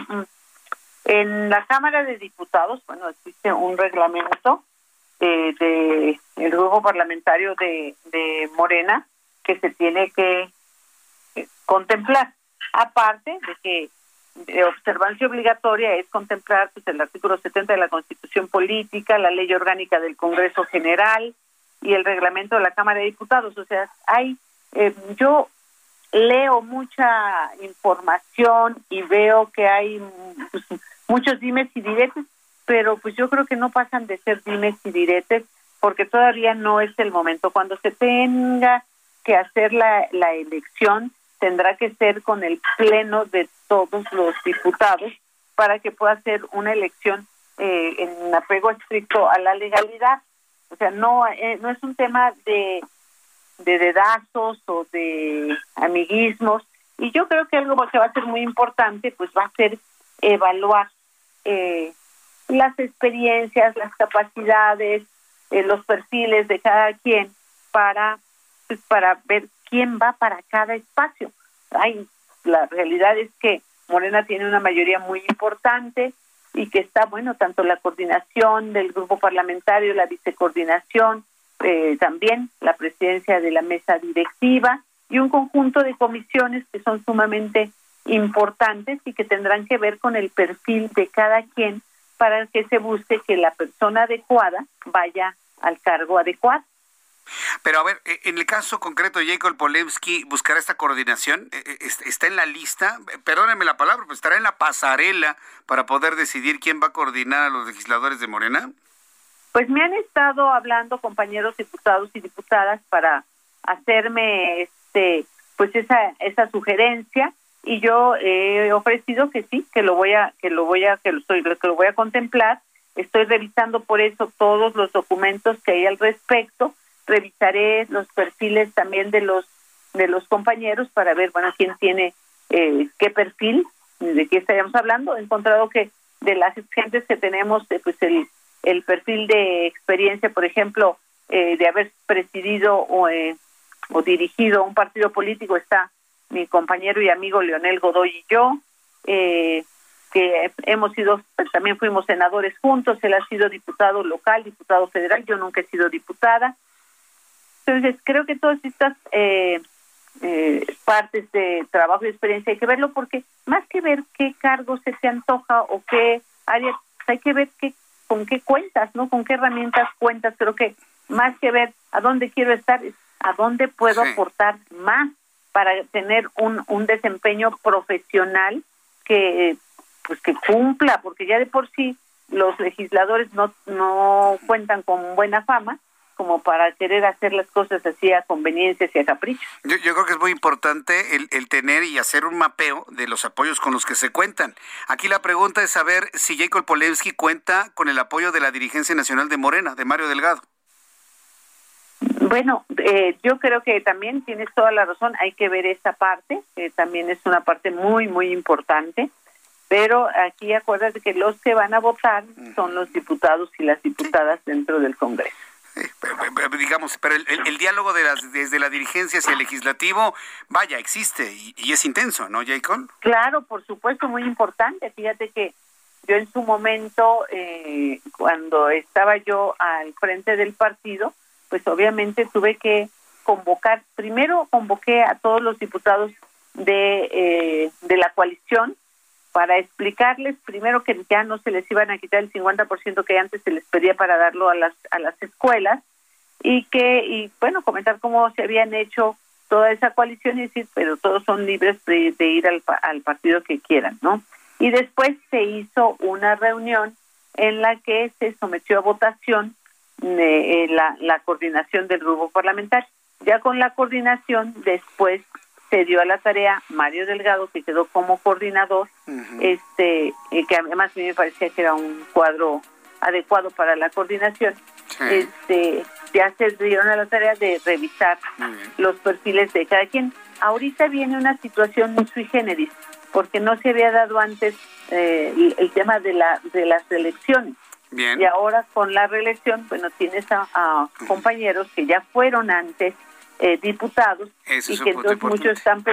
en la Cámara de Diputados, bueno, existe un reglamento eh, de el grupo parlamentario de, de Morena que se tiene que contemplar. Aparte de que de observancia obligatoria es contemplar pues, el artículo 70 de la Constitución Política, la Ley Orgánica del Congreso General y el reglamento de la Cámara de Diputados. O sea, hay, eh, yo leo mucha información y veo que hay pues, muchos dimes y diretes, pero pues yo creo que no pasan de ser dimes y diretes porque todavía no es el momento. Cuando se tenga que hacer la, la elección, tendrá que ser con el pleno de todos los diputados para que pueda ser una elección eh, en apego estricto a la legalidad. O sea, no, eh, no es un tema de, de dedazos o de amiguismos. Y yo creo que algo que va a ser muy importante, pues va a ser evaluar eh, las experiencias, las capacidades, eh, los perfiles de cada quien para pues, para ver quién va para cada espacio. Ay, la realidad es que Morena tiene una mayoría muy importante y que está, bueno, tanto la coordinación del grupo parlamentario, la vicecoordinación, eh, también la presidencia de la mesa directiva y un conjunto de comisiones que son sumamente importantes y que tendrán que ver con el perfil de cada quien para que se busque que la persona adecuada vaya al cargo adecuado. Pero a ver, e, en el caso concreto de Jacob Polemski, ¿buscará esta coordinación? E, e, ¿Está en la lista? Perdóneme la palabra, pero estará en la pasarela para poder decidir quién va a coordinar a los legisladores de Morena. Pues me han estado hablando compañeros diputados y diputadas para hacerme este pues esa esa sugerencia y yo he ofrecido que sí, que lo voy a que lo voy a que lo estoy que lo voy a contemplar. Estoy revisando por eso todos los documentos que hay al respecto revisaré los perfiles también de los de los compañeros para ver bueno quién tiene eh, qué perfil de qué estaríamos hablando. He encontrado que de las gentes que tenemos eh, pues el el perfil de experiencia por ejemplo eh, de haber presidido o, o dirigido un partido político está mi compañero y amigo Leonel Godoy y yo que hemos sido pues, también fuimos senadores juntos. Él ha sido diputado local diputado federal. Yo nunca he sido diputada entonces, creo que todas estas eh, eh, partes de trabajo y experiencia hay que verlo porque más que ver qué cargo se te antoja o qué área, hay que ver qué, con qué cuentas, ¿no? Con qué herramientas cuentas. Creo que más que ver a dónde quiero estar, a dónde puedo aportar más para tener un, un desempeño profesional que pues que cumpla, porque ya de por sí los legisladores no, no cuentan con buena fama como para querer hacer las cosas así a conveniencias y a caprichos. Yo, creo que es muy importante el, el, tener y hacer un mapeo de los apoyos con los que se cuentan. Aquí la pregunta es saber si Jacob Polewski cuenta con el apoyo de la dirigencia nacional de Morena, de Mario Delgado. Bueno, eh, yo creo que también tienes toda la razón, hay que ver esta parte, que también es una parte muy, muy importante, pero aquí acuérdate que los que van a votar son los diputados y las diputadas dentro del Congreso digamos, pero el, diálogo de las, desde la dirigencia hacia el legislativo, vaya, existe y, es intenso, ¿no, Jacob? Claro, por supuesto, muy importante. Fíjate que yo en su momento, eh, cuando estaba yo al frente del partido, pues obviamente tuve que convocar, primero convoqué a todos los diputados de, eh, de la coalición para explicarles primero que ya no se les iban a quitar el 50% que antes se les pedía para darlo a las a las escuelas y que y bueno comentar cómo se habían hecho toda esa coalición y decir pero todos son libres de, ir al, al partido que quieran no y después se hizo una reunión en la que se sometió a votación eh, la, la coordinación del grupo parlamentario. Ya con la coordinación después se dio a la tarea Mario Delgado, que quedó como coordinador, este eh, que además a mí me parecía que era un cuadro adecuado para la coordinación. Este ya se dieron a la tarea de revisar los perfiles de cada quien. Ahorita viene una situación muy sui generis, porque no se había dado antes eh, el, tema de la de las elecciones. Y ahora con la reelección, bueno, tienes a compañeros que ya fueron antes eh, diputados y que entonces muchos están,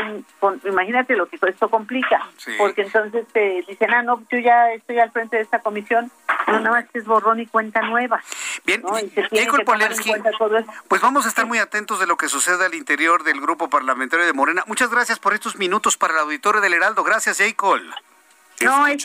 imagínate lo que esto complica, porque entonces te dicen, ah, no, yo ya estoy al frente de esta comisión, no, nada más que es borrón y cuenta nueva. Bien, pues vamos a estar muy atentos de lo que suceda al interior del grupo parlamentario de Morena. Muchas gracias por estos minutos para el auditorio del Heraldo. Gracias, Jacob. No, es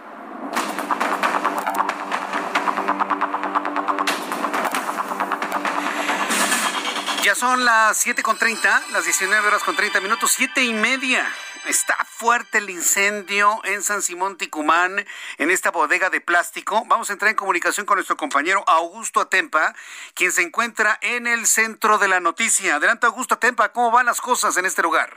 Ya son las 7.30, las 19 horas con 30 minutos, siete y media. Está fuerte el incendio en San Simón Ticumán, en esta bodega de plástico. Vamos a entrar en comunicación con nuestro compañero Augusto Atempa, quien se encuentra en el centro de la noticia. Adelante, Augusto Atempa, ¿cómo van las cosas en este lugar?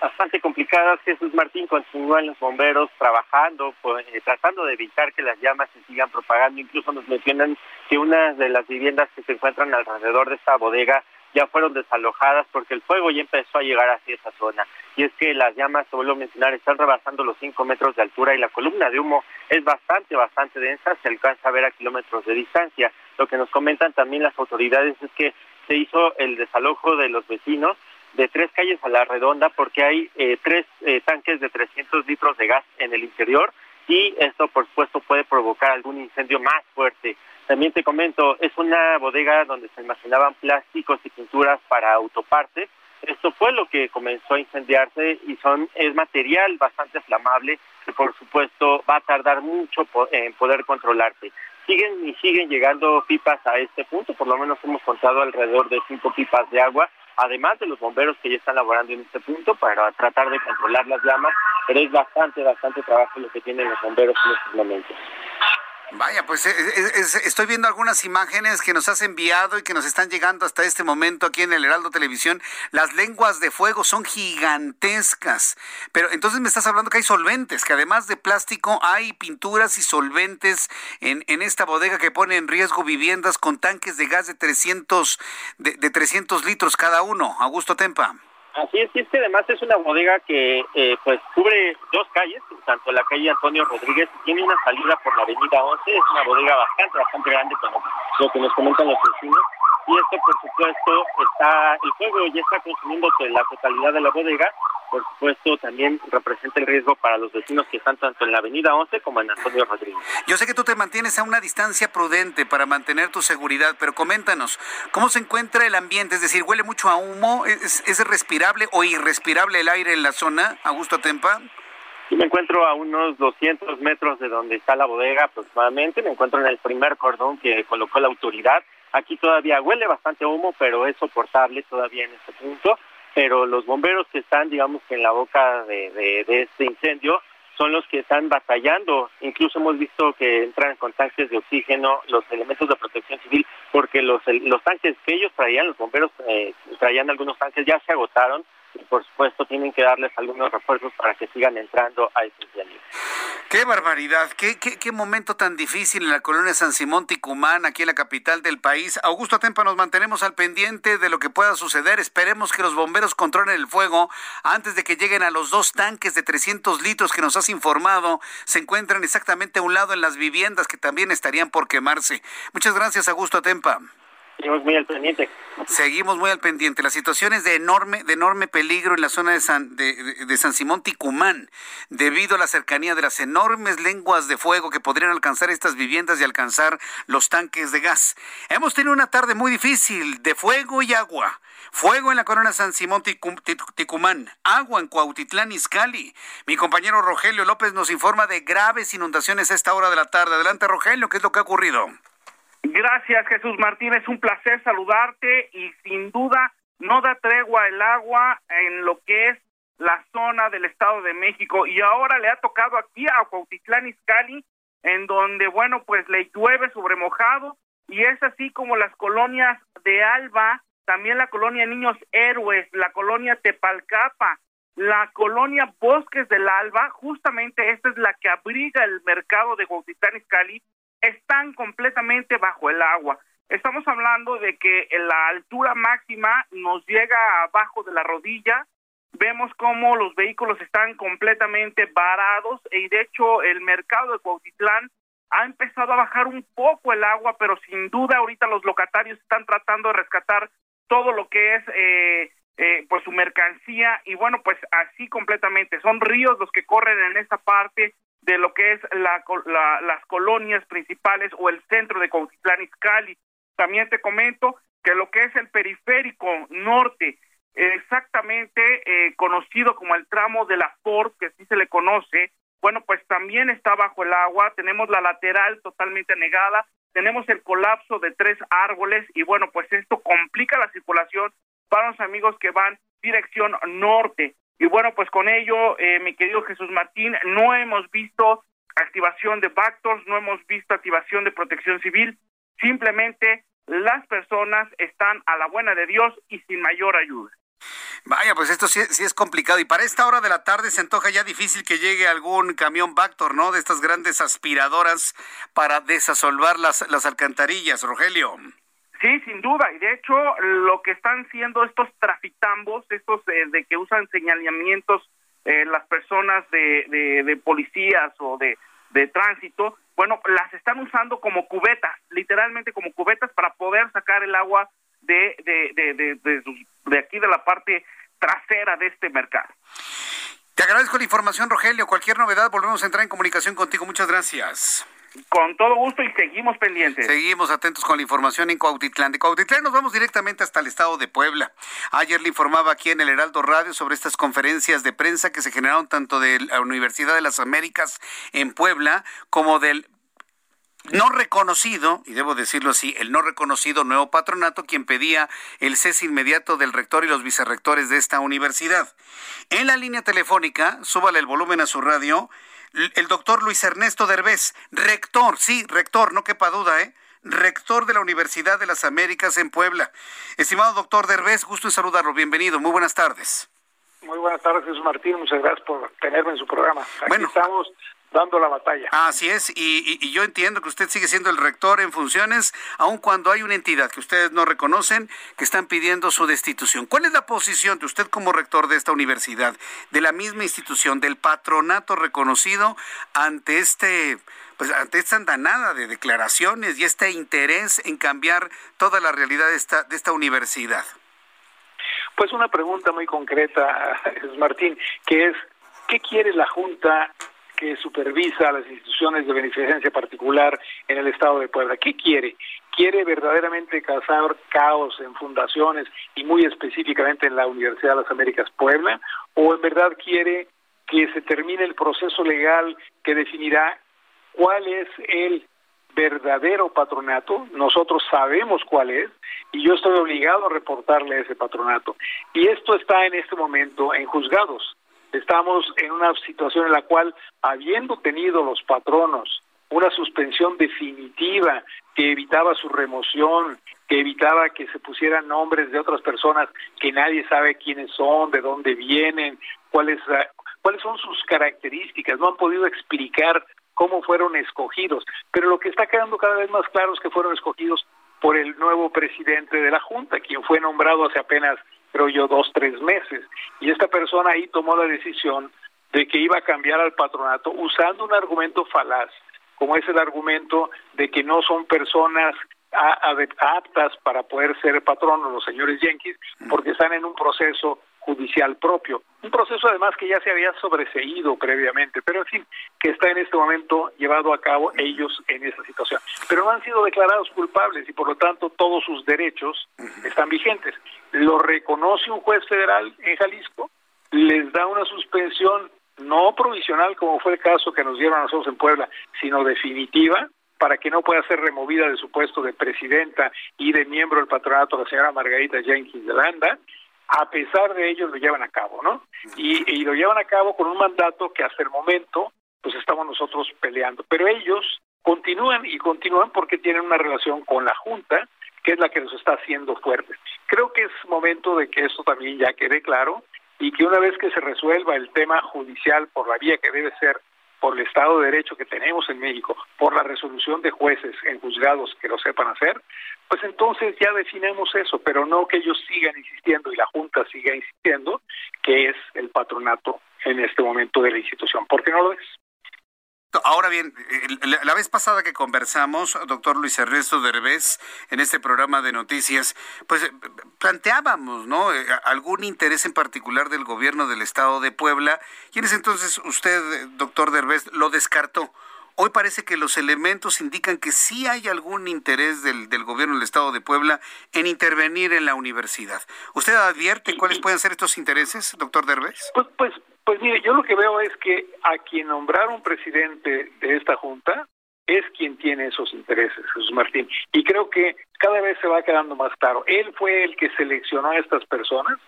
Bastante complicadas. Jesús Martín continúan los bomberos trabajando, pues, eh, tratando de evitar que las llamas se sigan propagando. Incluso nos mencionan que una de las viviendas que se encuentran alrededor de esta bodega ya fueron desalojadas porque el fuego ya empezó a llegar hacia esa zona. Y es que las llamas, se vuelvo a mencionar, están rebasando los 5 metros de altura y la columna de humo es bastante, bastante densa, se alcanza a ver a kilómetros de distancia. Lo que nos comentan también las autoridades es que se hizo el desalojo de los vecinos de tres calles a la redonda porque hay eh, tres eh, tanques de 300 litros de gas en el interior y esto por supuesto puede provocar algún incendio más fuerte. También te comento, es una bodega donde se almacenaban plásticos y pinturas para autopartes. Esto fue lo que comenzó a incendiarse y son es material bastante flamable que por supuesto va a tardar mucho en poder controlarse. Siguen y siguen llegando pipas a este punto, por lo menos hemos contado alrededor de cinco pipas de agua, además de los bomberos que ya están laborando en este punto para tratar de controlar las llamas, pero es bastante, bastante trabajo lo que tienen los bomberos en estos momentos. Vaya, pues eh, eh, estoy viendo algunas imágenes que nos has enviado y que nos están llegando hasta este momento aquí en el Heraldo Televisión. Las lenguas de fuego son gigantescas. Pero entonces me estás hablando que hay solventes, que además de plástico hay pinturas y solventes en, en esta bodega que pone en riesgo viviendas con tanques de gas de 300, de, de 300 litros cada uno. Augusto Tempa. Así es, y es que además es una bodega que eh, pues cubre dos calles, tanto la calle Antonio Rodríguez, tiene una salida por la avenida 11, es una bodega bastante, bastante grande como lo que nos comentan los vecinos, y esto por supuesto está, el fuego ya está consumiendo la totalidad de la bodega, por supuesto, también representa el riesgo para los vecinos que están tanto en la Avenida 11 como en Antonio Rodríguez. Yo sé que tú te mantienes a una distancia prudente para mantener tu seguridad, pero coméntanos, ¿cómo se encuentra el ambiente? Es decir, ¿huele mucho a humo? ¿Es, es respirable o irrespirable el aire en la zona, Augusto Tempa? Sí, me encuentro a unos 200 metros de donde está la bodega aproximadamente. Me encuentro en el primer cordón que colocó la autoridad. Aquí todavía huele bastante humo, pero es soportable todavía en este punto pero los bomberos que están, digamos, en la boca de, de, este incendio son los que están batallando. Incluso hemos visto que entran con tanques de oxígeno los elementos de protección civil, porque los, los tanques que ellos traían, los bomberos eh, traían algunos tanques, ya se agotaron y por supuesto tienen que darles algunos refuerzos para que sigan entrando a estos incendio. Qué barbaridad, qué, qué, qué, momento tan difícil en la colonia San Simón Ticumán, aquí en la capital del país. Augusto Atempa, nos mantenemos al pendiente de lo que pueda suceder. Esperemos que los bomberos controlen el fuego antes de que lleguen a los dos tanques de 300 litros que nos has informado. Se encuentran exactamente a un lado en las viviendas que también estarían por quemarse. Muchas gracias, Augusto Atempa. Seguimos muy al pendiente. Seguimos muy al pendiente. La situación es de enorme, de enorme peligro en la zona de San, de, San Simón Ticumán, debido a la cercanía de las enormes lenguas de fuego que podrían alcanzar estas viviendas y alcanzar los tanques de gas. Hemos tenido una tarde muy difícil de fuego y agua. Fuego en la corona San Simón Ticumán, agua en Cuautitlán Izcalli. Mi compañero Rogelio López nos informa de graves inundaciones a esta hora de la tarde. Adelante, Rogelio, ¿qué es lo que ha ocurrido? Gracias, Jesús Martín. Es un placer saludarte y sin duda no da tregua el agua en lo que es la zona del Estado de México y ahora le ha tocado aquí a Cuautitlán Izcalli en donde bueno pues le llueve sobre mojado y es así como las colonias de Alba también la colonia Niños Héroes, la colonia Tepalcapa, la colonia Bosques del Alba, justamente esta es la que abriga el mercado de Cuautitlán Izcalli, están completamente bajo el agua. Estamos hablando de que la altura máxima nos llega abajo de la rodilla, vemos cómo los vehículos están completamente varados y de hecho el mercado de Cuautitlán ha empezado a bajar un poco el agua, pero sin duda ahorita los locatarios están tratando de rescatar todo lo que es eh, eh, pues su mercancía. Y bueno pues así completamente. Son ríos los que corren en esta parte de lo que es la, las colonias principales o el centro de Cuautitlán Izcalli. También te comento que lo que es el periférico norte exactamente eh, conocido como el tramo de la Ford, que así se le conoce, bueno, pues también está bajo el agua, tenemos la lateral totalmente negada, tenemos el colapso de tres árboles y bueno, pues esto complica la circulación para los amigos que van dirección norte. Y bueno, pues con ello, eh, mi querido Jesús Martín, no hemos visto activación de Bactos, no hemos visto activación de protección civil, simplemente las personas están a la buena de Dios y sin mayor ayuda. Vaya, pues esto sí, es complicado. Y para esta hora de la tarde se antoja ya difícil que llegue algún camión Bactor, ¿no? De estas grandes aspiradoras para desasolvar las, las alcantarillas, Rogelio. Sí, sin duda. Y de hecho, lo que están siendo estos traficambos, estos eh, de que usan señalamientos eh, las personas de, de, policías o de, de tránsito, bueno, las están usando como cubetas, literalmente como cubetas para poder sacar el agua de, de, aquí de la parte trasera de este mercado. Te agradezco la información, Rogelio. Cualquier novedad, volvemos a entrar en comunicación contigo. Muchas gracias. Con todo gusto y seguimos pendientes. Seguimos atentos con la información en Cuautitlán. De Cuautitlán nos vamos directamente hasta el estado de Puebla. Ayer le informaba aquí en el Heraldo Radio sobre estas conferencias de prensa que se generaron tanto de la Universidad de las Américas en Puebla como del no reconocido, y debo decirlo así, el no reconocido nuevo patronato, quien pedía el cese inmediato del rector y los vicerrectores de esta universidad. En la línea telefónica, súbale el volumen a su radio, el doctor Luis Ernesto Derbez, rector, sí, rector, no quepa duda, ¿eh? Rector de la Universidad de las Américas en Puebla. Estimado doctor Derbez, gusto en saludarlo. Bienvenido. Muy buenas tardes. Muy buenas tardes, Jesús Martín. Muchas gracias por tenerme en su programa. Aquí estamos dando la batalla. Así es, y, yo entiendo que usted sigue siendo el rector en funciones, aun cuando hay una entidad que ustedes no reconocen, que están pidiendo su destitución. ¿Cuál es la posición de usted como rector de esta universidad, de la misma institución, del patronato reconocido ante este... Pues ante esta andanada de declaraciones y este interés en cambiar toda la realidad de esta, de esta universidad. Pues una pregunta muy concreta, Martín, que es, ¿qué quiere la Junta que supervisa las instituciones de beneficencia particular en el Estado de Puebla. ¿Qué quiere? ¿Quiere verdaderamente causar caos en fundaciones y muy específicamente en la Universidad de las Américas Puebla? ¿O en verdad quiere que se termine el proceso legal que definirá cuál es el verdadero patronato, nosotros sabemos cuál es y yo estoy obligado a reportarle a ese patronato. Y esto está en este momento en juzgados. Estamos en una situación en la cual, habiendo tenido los patronos una suspensión definitiva que evitaba su remoción, que evitaba que se pusieran nombres de otras personas que nadie sabe quiénes son, de dónde vienen, cuáles, ah, cuáles son sus características, no han podido explicar cómo fueron escogidos, pero lo que está quedando cada vez más claro es que fueron escogidos por el nuevo presidente de la Junta, quien fue nombrado hace apenas creo yo, dos, tres meses. Y esta persona ahí tomó la decisión de que iba a cambiar al patronato usando un argumento falaz, como es el argumento de que no son personas aptas para poder ser patronos los señores Yankees, porque están en un proceso judicial propio. Un proceso además que ya se había sobreseído previamente, pero en fin, que está en este momento llevado a cabo ellos en esa situación. Pero no han sido declarados culpables y por lo tanto todos sus derechos están vigentes. Lo reconoce un juez federal en Jalisco, les da una suspensión no provisional como fue el caso que nos dieron a nosotros en Puebla, sino definitiva, para que no pueda ser removida de su puesto de presidenta y de miembro del patronato la señora Margarita Jenkins de Landa, a pesar de ello lo llevan a cabo, ¿no? Y, lo llevan a cabo con un mandato que hasta el momento pues estamos nosotros peleando. Pero ellos continúan y continúan porque tienen una relación con la Junta, que es la que nos está haciendo fuertes. creo que es momento de que esto también ya quede claro y que una vez que se resuelva el tema judicial por la vía que debe ser por el Estado de Derecho que tenemos en México, por la resolución de jueces en juzgados que lo sepan hacer, pues entonces ya definimos eso, pero no que ellos sigan insistiendo y la Junta siga insistiendo que es el patronato en este momento de la institución, porque no lo es. Ahora bien, la vez pasada que conversamos, doctor Luis Ernesto Derbez, en este programa de noticias, pues eh, planteábamos, ¿no? Eh, algún interés en particular del gobierno del estado de Puebla, y en ese entonces usted, doctor Derbez, lo descartó. Hoy parece que los elementos indican que sí hay algún interés del, del gobierno del estado de Puebla en intervenir en la universidad. ¿Usted advierte cuáles pueden ser estos intereses, doctor Derbez? Pues, pues pues mire, yo lo que veo es que a quien nombraron presidente de esta Junta es quien tiene esos intereses, Jesús Martín. Y creo que cada vez se va quedando más claro. Él fue el que seleccionó a estas personas.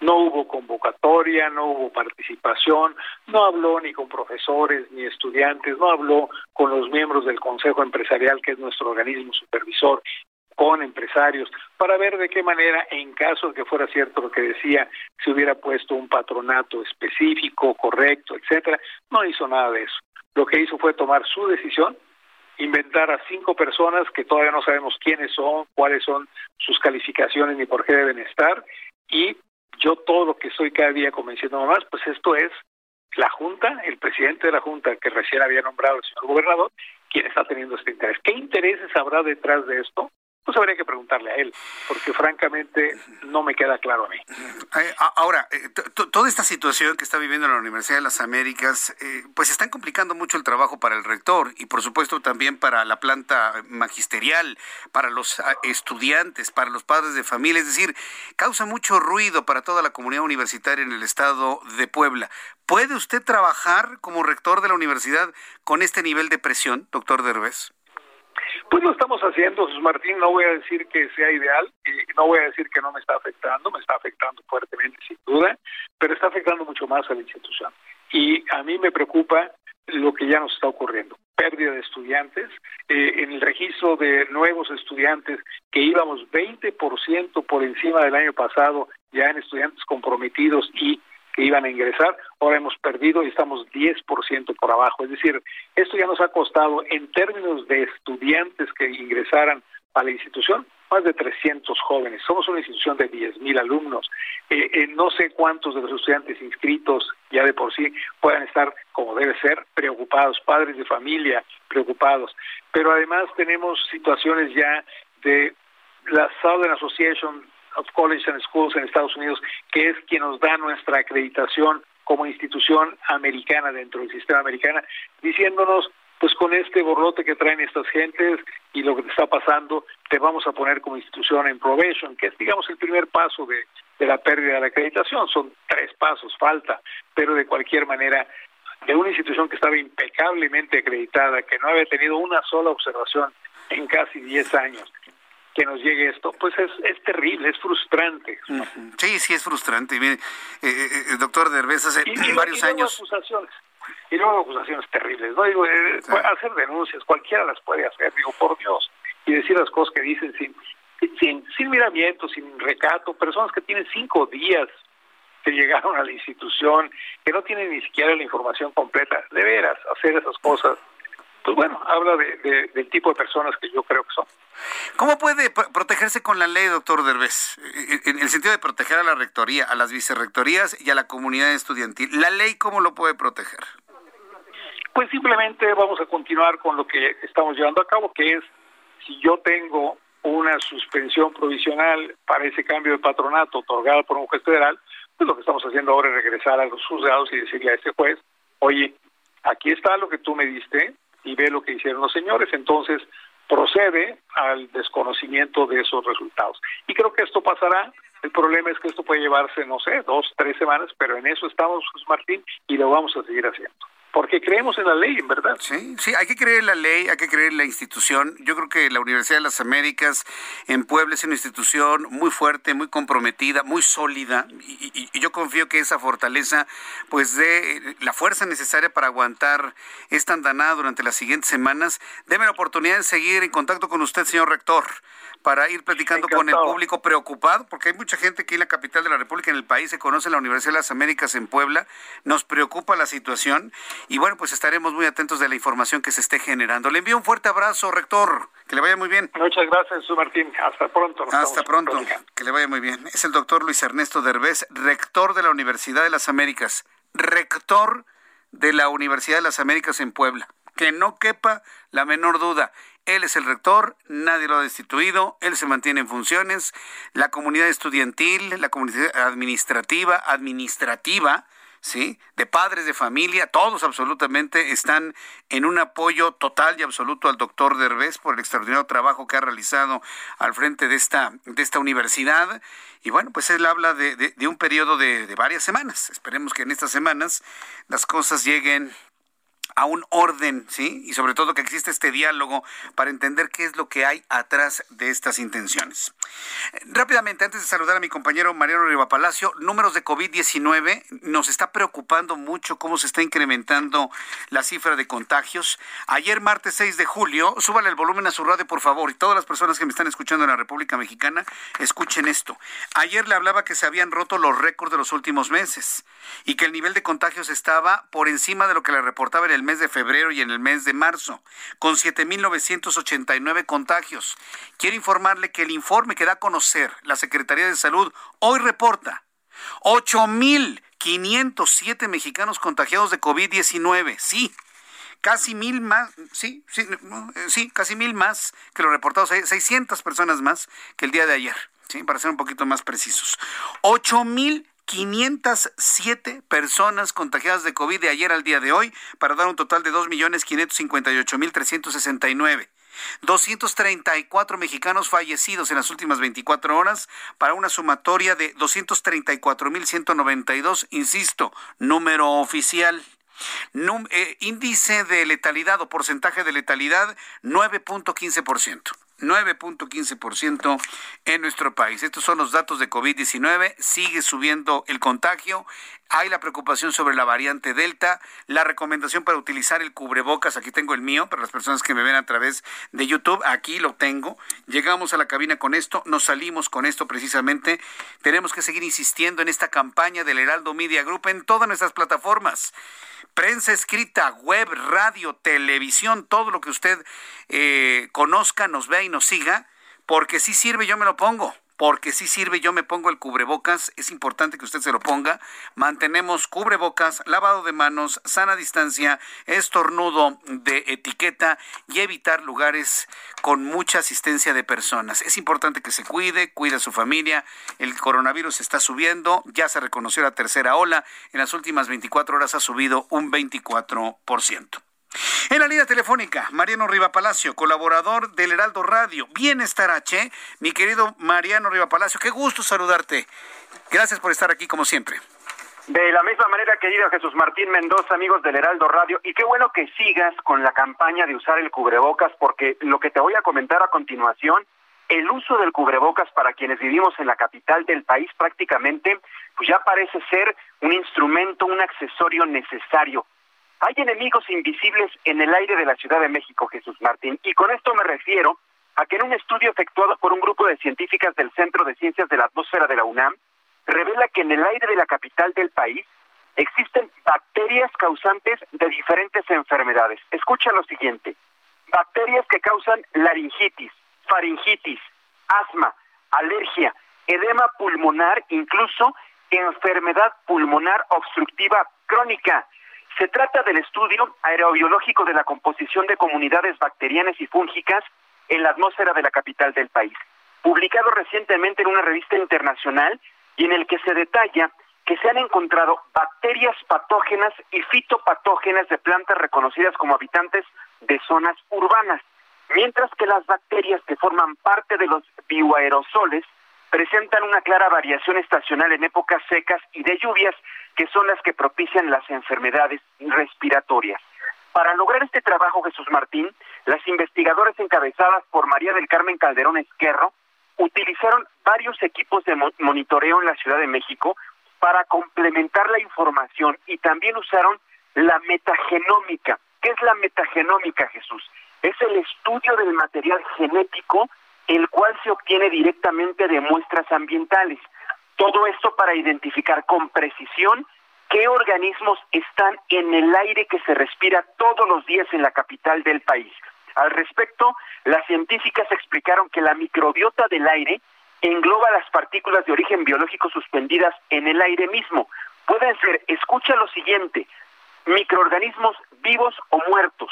No hubo convocatoria, no hubo participación, no habló ni con profesores ni estudiantes, no habló con los miembros del Consejo Empresarial, que es nuestro organismo supervisor, con empresarios para ver de qué manera, en caso de que fuera cierto lo que decía, se hubiera puesto un patronato específico, correcto, etcétera. No hizo nada de eso. Lo que hizo fue tomar su decisión, inventar a cinco personas que todavía no sabemos quiénes son, cuáles son sus calificaciones ni por qué deben estar, y yo todo lo que estoy cada día convenciendo más, pues esto es la Junta, el presidente de la Junta que recién había nombrado el señor gobernador, quien está teniendo este interés. ¿Qué intereses habrá detrás de esto? Pues habría que preguntarle a él, porque francamente no me queda claro a mí. Eh, ahora, eh, toda esta situación que está viviendo la Universidad de las Américas, eh, pues están complicando mucho el trabajo para el rector y por supuesto también para la planta magisterial, para los ah, estudiantes, para los padres de familia, es decir, causa mucho ruido para toda la comunidad universitaria en el estado de Puebla. ¿Puede usted trabajar como rector de la universidad con este nivel de presión, doctor Derbez? Pues lo estamos haciendo, Jesús Martín, no voy a decir que sea ideal, y no voy a decir que no me está afectando, me está afectando fuertemente sin duda, pero está afectando mucho más a la institución. Y a mí me preocupa lo que ya nos está ocurriendo. Pérdida de estudiantes. Eh, en el registro de nuevos estudiantes, que íbamos 20% por encima del año pasado, ya en estudiantes comprometidos y que iban a ingresar, ahora hemos perdido y estamos 10% por abajo. Es decir, esto ya nos ha costado en términos de estudiantes que ingresaran a la institución, más de 300 jóvenes. Somos una institución de 10.000 alumnos. Eh, eh, no sé cuántos de los estudiantes inscritos ya de por sí puedan estar, como debe ser, preocupados, padres de familia preocupados. Pero además tenemos situaciones ya de la Southern Association of Colleges and Schools en Estados Unidos, que es quien nos da nuestra acreditación como institución americana dentro del sistema americano, diciéndonos, pues con este borrote que traen estas gentes y lo que te está pasando, te vamos a poner como institución en probation, que es, digamos, el primer paso de, de la pérdida de la acreditación. Son tres pasos, falta, pero de cualquier manera, de una institución que estaba impecablemente acreditada, que no había tenido una sola observación en casi 10 años, que nos llegue esto, pues es, es terrible, es frustrante. Sí, sí, es frustrante. Mire, eh, eh, eh doctor Derbez, hace varios años... Acusaciones, y luego acusaciones terribles. ¿no? Digo, eh, hacer denuncias, cualquiera las puede hacer, digo, por Dios, y decir las cosas que dicen sin, sin, sin miramiento, sin recato, personas que tienen cinco días que llegaron a la institución, que no tienen ni siquiera la información completa, de veras, hacer esas cosas pues bueno, habla de, del tipo de personas que yo creo que son. ¿Cómo puede protegerse con la ley, doctor Derbez? En el sentido de proteger a la rectoría, a las vicerrectorías y a la comunidad estudiantil. ¿La ley cómo lo puede proteger? Pues simplemente vamos a continuar con lo que estamos llevando a cabo, que es si yo tengo una suspensión provisional para ese cambio de patronato otorgado por un juez federal, pues lo que estamos haciendo ahora es regresar a los juzgados y decirle a ese juez, oye, aquí está lo que tú me diste, y ve lo que hicieron los señores, entonces procede al desconocimiento de esos resultados. Y creo que esto pasará. El problema es que esto puede llevarse, no sé, dos, tres semanas, pero en eso estamos, José Martín, y lo vamos a seguir haciendo. Porque creemos en la ley, en verdad. Sí, sí, hay que creer en la ley, hay que creer en la institución. Yo creo que la Universidad de las Américas en Puebla es una institución muy fuerte, muy comprometida, muy sólida, y, y yo confío que esa fortaleza, pues, dé la fuerza necesaria para aguantar esta andanada durante las siguientes semanas. Deme la oportunidad de seguir en contacto con usted, señor rector para ir platicando con el público preocupado, porque hay mucha gente aquí en la capital de la República, en el país, se conoce la Universidad de las Américas en Puebla, nos preocupa la situación y bueno, pues estaremos muy atentos de la información que se esté generando. Le envío un fuerte abrazo, rector, que le vaya muy bien. Muchas gracias, Martín, hasta pronto. Hasta pronto, que le vaya muy bien. Es el doctor Luis Ernesto Derbez, rector de la Universidad de las Américas, rector de la Universidad de las Américas en Puebla. Que no quepa la menor duda. Él es el rector, nadie lo ha destituido, él se mantiene en funciones. La comunidad estudiantil, la comunidad administrativa, administrativa, ¿sí? De padres de familia, todos absolutamente están en un apoyo total y absoluto al doctor Derbez por el extraordinario trabajo que ha realizado al frente de esta, de esta universidad. Y bueno, pues él habla de, un periodo de varias semanas. Esperemos que en estas semanas las cosas lleguen a un orden, ¿sí? Y sobre todo que existe este diálogo para entender qué es lo que hay atrás de estas intenciones. Rápidamente, antes de saludar a mi compañero Mariano Riva Palacio, números de COVID-19, nos está preocupando mucho cómo se está incrementando la cifra de contagios. Ayer, martes 6 de julio, súbale el volumen a su radio, por favor, y todas las personas que me están escuchando en la República Mexicana, escuchen esto. Ayer le hablaba que se habían roto los récords de los últimos meses y que el nivel de contagios estaba por encima de lo que le reportaba en el mes de febrero y en el mes de marzo, con 7.989 contagios. Quiero informarle que el informe que da a conocer la Secretaría de Salud hoy reporta 8.507 mexicanos contagiados de COVID-19. Sí, casi mil más, sí, sí, sí, casi mil más que lo reportados, 600 personas más que el día de ayer, ¿sí? para ser un poquito más precisos. 8.000 507 personas contagiadas de COVID de ayer al día de hoy, para dar un total de 2.558.369. 234 mexicanos fallecidos en las últimas 24 horas para una sumatoria de 234.192, insisto, número oficial. Eh, índice de letalidad o porcentaje de letalidad 9.15%. 9.15% en nuestro país. Estos son los datos de COVID-19. Sigue subiendo el contagio. Hay la preocupación sobre la variante Delta. La recomendación para utilizar el cubrebocas. Aquí tengo el mío para las personas que me ven a través de YouTube. Aquí lo tengo. Llegamos a la cabina con esto. Nos salimos con esto precisamente. Tenemos que seguir insistiendo en esta campaña del Heraldo Media Group en todas nuestras plataformas prensa escrita, web, radio, televisión, todo lo que usted eh, conozca, nos vea y nos siga, porque si sirve, yo me lo pongo porque si sirve, yo me pongo el cubrebocas, es importante que usted se lo ponga. Mantenemos cubrebocas, lavado de manos, sana distancia, estornudo de etiqueta y evitar lugares con mucha asistencia de personas. Es importante que se cuide, cuide a su familia. El coronavirus está subiendo, ya se reconoció la tercera ola. En las últimas 24 horas ha subido un 24%. En la línea telefónica, Mariano Riva Palacio, colaborador del Heraldo Radio, Bienestar H. Mi querido Mariano Riva Palacio, qué gusto saludarte. Gracias por estar aquí como siempre. De la misma manera, querido Jesús Martín Mendoza, amigos del Heraldo Radio, y qué bueno que sigas con la campaña de usar el cubrebocas, porque lo que te voy a comentar a continuación, el uso del cubrebocas para quienes vivimos en la capital del país prácticamente, pues ya parece ser un instrumento, un accesorio necesario hay enemigos invisibles en el aire de la Ciudad de México, Jesús Martín, y con esto me refiero a que en un estudio efectuado por un grupo de científicas del Centro de Ciencias de la Atmósfera de la UNAM, revela que en el aire de la capital del país existen bacterias causantes de diferentes enfermedades. Escucha lo siguiente, bacterias que causan laringitis, faringitis, asma, alergia, edema pulmonar, incluso enfermedad pulmonar obstructiva crónica. Se trata del estudio aerobiológico de la composición de comunidades bacterianas y fúngicas en la atmósfera de la capital del país, publicado recientemente en una revista internacional y en el que se detalla que se han encontrado bacterias patógenas y fitopatógenas de plantas reconocidas como habitantes de zonas urbanas, mientras que las bacterias que forman parte de los bioaerosoles presentan una clara variación estacional en épocas secas y de lluvias que son las que propician las enfermedades respiratorias. Para lograr este trabajo, Jesús Martín, las investigadoras encabezadas por María del Carmen Calderón Esquerro utilizaron varios equipos de monitoreo en la Ciudad de México para complementar la información y también usaron la metagenómica. ¿Qué es la metagenómica, Jesús? Es el estudio del material genético, el cual se obtiene directamente de muestras ambientales. Todo esto para identificar con precisión qué organismos están en el aire que se respira todos los días en la capital del país. Al respecto, las científicas explicaron que la microbiota del aire engloba las partículas de origen biológico suspendidas en el aire mismo. Pueden ser, escucha lo siguiente, microorganismos vivos o muertos,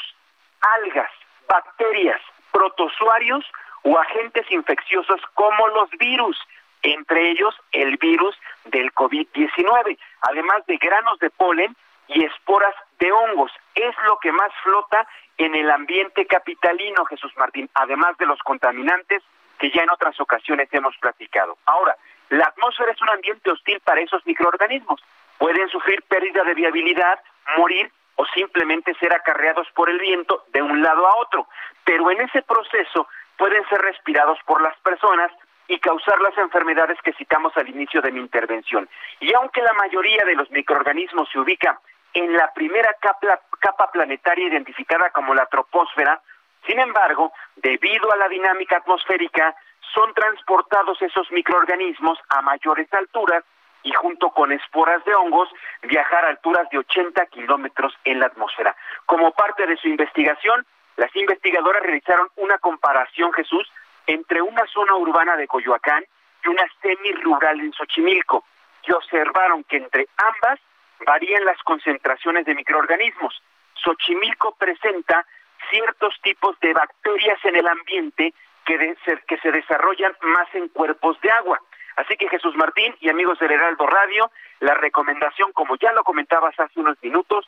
algas, bacterias, protozoarios o agentes infecciosos como los virus, entre ellos el virus del COVID-19, además de granos de polen y esporas de hongos. Es lo que más flota en el ambiente capitalino, Jesús Martín, además de los contaminantes que ya en otras ocasiones hemos platicado. Ahora, la atmósfera es un ambiente hostil para esos microorganismos. Pueden sufrir pérdida de viabilidad, morir o simplemente ser acarreados por el viento de un lado a otro. Pero en ese proceso pueden ser respirados por las personas y causar las enfermedades que citamos al inicio de mi intervención. Y aunque la mayoría de los microorganismos se ubica en la primera capa, capa planetaria identificada como la troposfera, sin embargo, debido a la dinámica atmosférica, son transportados esos microorganismos a mayores alturas y junto con esporas de hongos viajar a alturas de 80 kilómetros en la atmósfera. Como parte de su investigación, las investigadoras realizaron una comparación, Jesús, entre una zona urbana de Coyoacán y una semi-rural en Xochimilco, y observaron que entre ambas varían las concentraciones de microorganismos. Xochimilco presenta ciertos tipos de bacterias en el ambiente que, que se desarrollan más en cuerpos de agua. Así que Jesús Martín y amigos del Heraldo Radio, la recomendación, como ya lo comentabas hace unos minutos,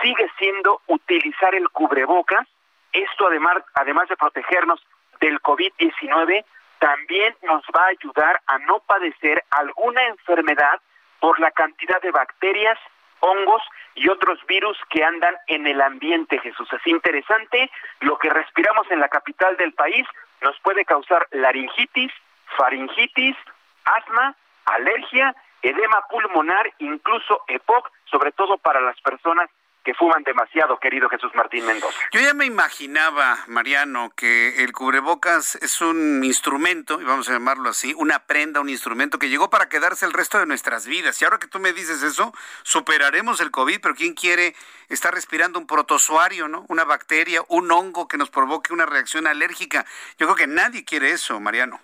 sigue siendo utilizar el cubrebocas. Esto además, además de protegernos del COVID-19, también nos va a ayudar a no padecer alguna enfermedad por la cantidad de bacterias, hongos y otros virus que andan en el ambiente, Jesús. Es interesante, lo que respiramos en la capital del país nos puede causar laringitis, faringitis, asma, alergia, edema pulmonar, incluso EPOC, sobre todo para las personas que fuman demasiado, querido Jesús Martín Mendoza. Yo ya me imaginaba, Mariano, que el cubrebocas es un instrumento, y vamos a llamarlo así, una prenda, un instrumento que llegó para quedarse el resto de nuestras vidas. Y ahora que tú me dices eso, superaremos el COVID, pero ¿quién quiere estar respirando un protozoario, ¿no? Una bacteria, un hongo que nos provoque una reacción alérgica? Yo creo que nadie quiere eso, Mariano.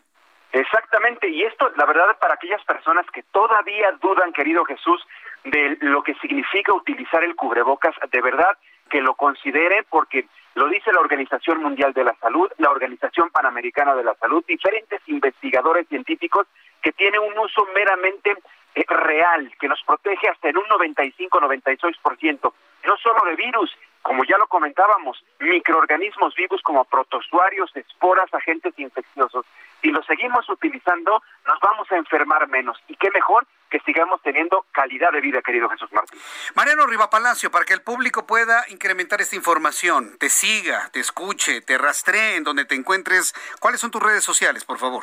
Exactamente, y esto, la verdad, para aquellas personas que todavía dudan, querido Jesús, de lo que significa utilizar el cubrebocas, de verdad que lo considere porque lo dice la Organización Mundial de la Salud, la Organización Panamericana de la Salud, diferentes investigadores científicos que tiene un uso meramente eh, real, que nos protege hasta en un 95-96%, no solo de virus, como ya lo comentábamos, microorganismos vivos como protozoarios, esporas, agentes infecciosos. Si lo seguimos utilizando, nos vamos a enfermar menos. ¿Y qué mejor que sigamos teniendo calidad de vida, querido Jesús Martín. Mariano Riva Palacio, para que el público pueda incrementar esta información, te siga, te escuche, te rastree en donde te encuentres, ¿cuáles son tus redes sociales, por favor?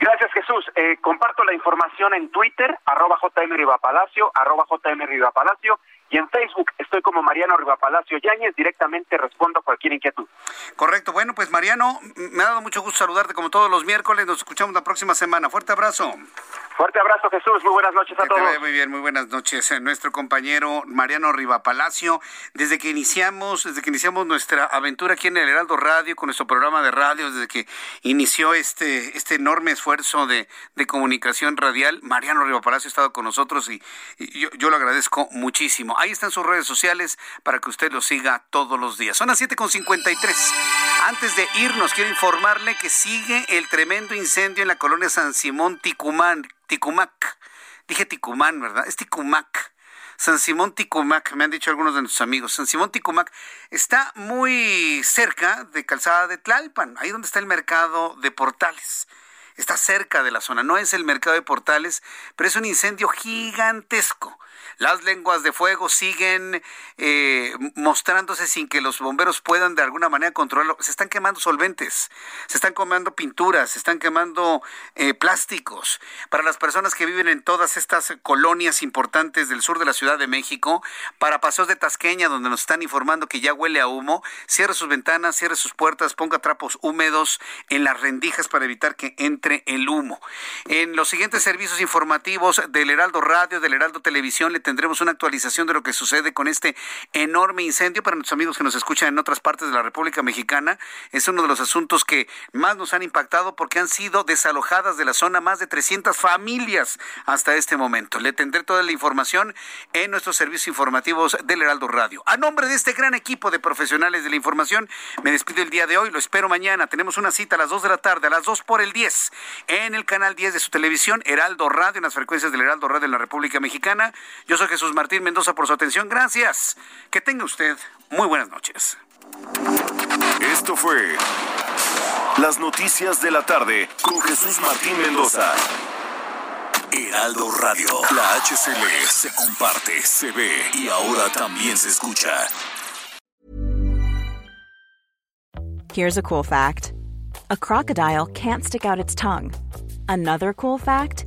Gracias, Jesús. Eh, comparto la información en Twitter, arroba JM Riva Palacio, arroba JM Riva Palacio, y en Facebook estoy como Mariano Palacio Yáñez, directamente respondo a cualquier inquietud. Correcto, bueno, pues Mariano, me ha dado mucho gusto saludarte como todos los miércoles, nos escuchamos la próxima semana. Fuerte abrazo. Fuerte abrazo, Jesús. Muy buenas noches a todos. Muy bien, muy buenas noches. Eh, nuestro compañero Mariano Palacio, desde que iniciamos, desde que iniciamos nuestra aventura aquí en el Heraldo Radio, con nuestro programa de radio, desde que inició este, este enorme esfuerzo de, comunicación radial, Mariano Palacio ha estado con nosotros y, yo, yo, lo agradezco muchísimo. Ahí están sus redes sociales para que usted lo siga todos los días. Son las 7.53. Antes de irnos, quiero informarle que sigue el tremendo incendio en la colonia San Simón Ticumán Ticumac. Dije Ticumán, ¿verdad? Es Ticumac. San Simón Ticumac, me han dicho algunos de nuestros amigos. San Simón Ticumac está muy cerca de Calzada de Tlalpan, ahí donde está el mercado de Portales. Está cerca de la zona, no es el mercado de Portales, pero es un incendio gigantesco. Las lenguas de fuego siguen eh, mostrándose sin que los bomberos puedan de alguna manera controlarlo. Se están quemando solventes, se están quemando pinturas, se están quemando eh, plásticos. Para las personas que viven en todas estas colonias importantes del sur de la Ciudad de México, para paseos de Tasqueña, donde nos están informando que ya huele a humo, cierre sus ventanas, cierre sus puertas, ponga trapos húmedos en las rendijas para evitar que entre el humo. En los siguientes servicios informativos del Heraldo Radio, del Heraldo Televisión, le tendremos una actualización de lo que sucede con este enorme incendio para nuestros amigos que nos escuchan en otras partes de la República Mexicana. Es uno de los asuntos que más nos han impactado porque han sido desalojadas de la zona más de 300 familias hasta este momento. Le tendré toda la información en nuestros servicios informativos del Heraldo Radio. A nombre de este gran equipo de profesionales de la información, me despido el día de hoy, lo espero mañana. Tenemos una cita a las 2 de la tarde, a las 2 por el 10, en el canal 10 de su televisión, Heraldo Radio, en las frecuencias del Heraldo Radio en la República Mexicana. Yo soy Jesús Martín Mendoza por su atención. Gracias. Que tenga usted muy buenas noches. Esto fue Las Noticias de la Tarde con Jesús Martín Mendoza. Heraldo Radio. La HCL se comparte, se ve y ahora también se escucha. Here's a cool fact a crocodile can't stick out its tongue. Another cool fact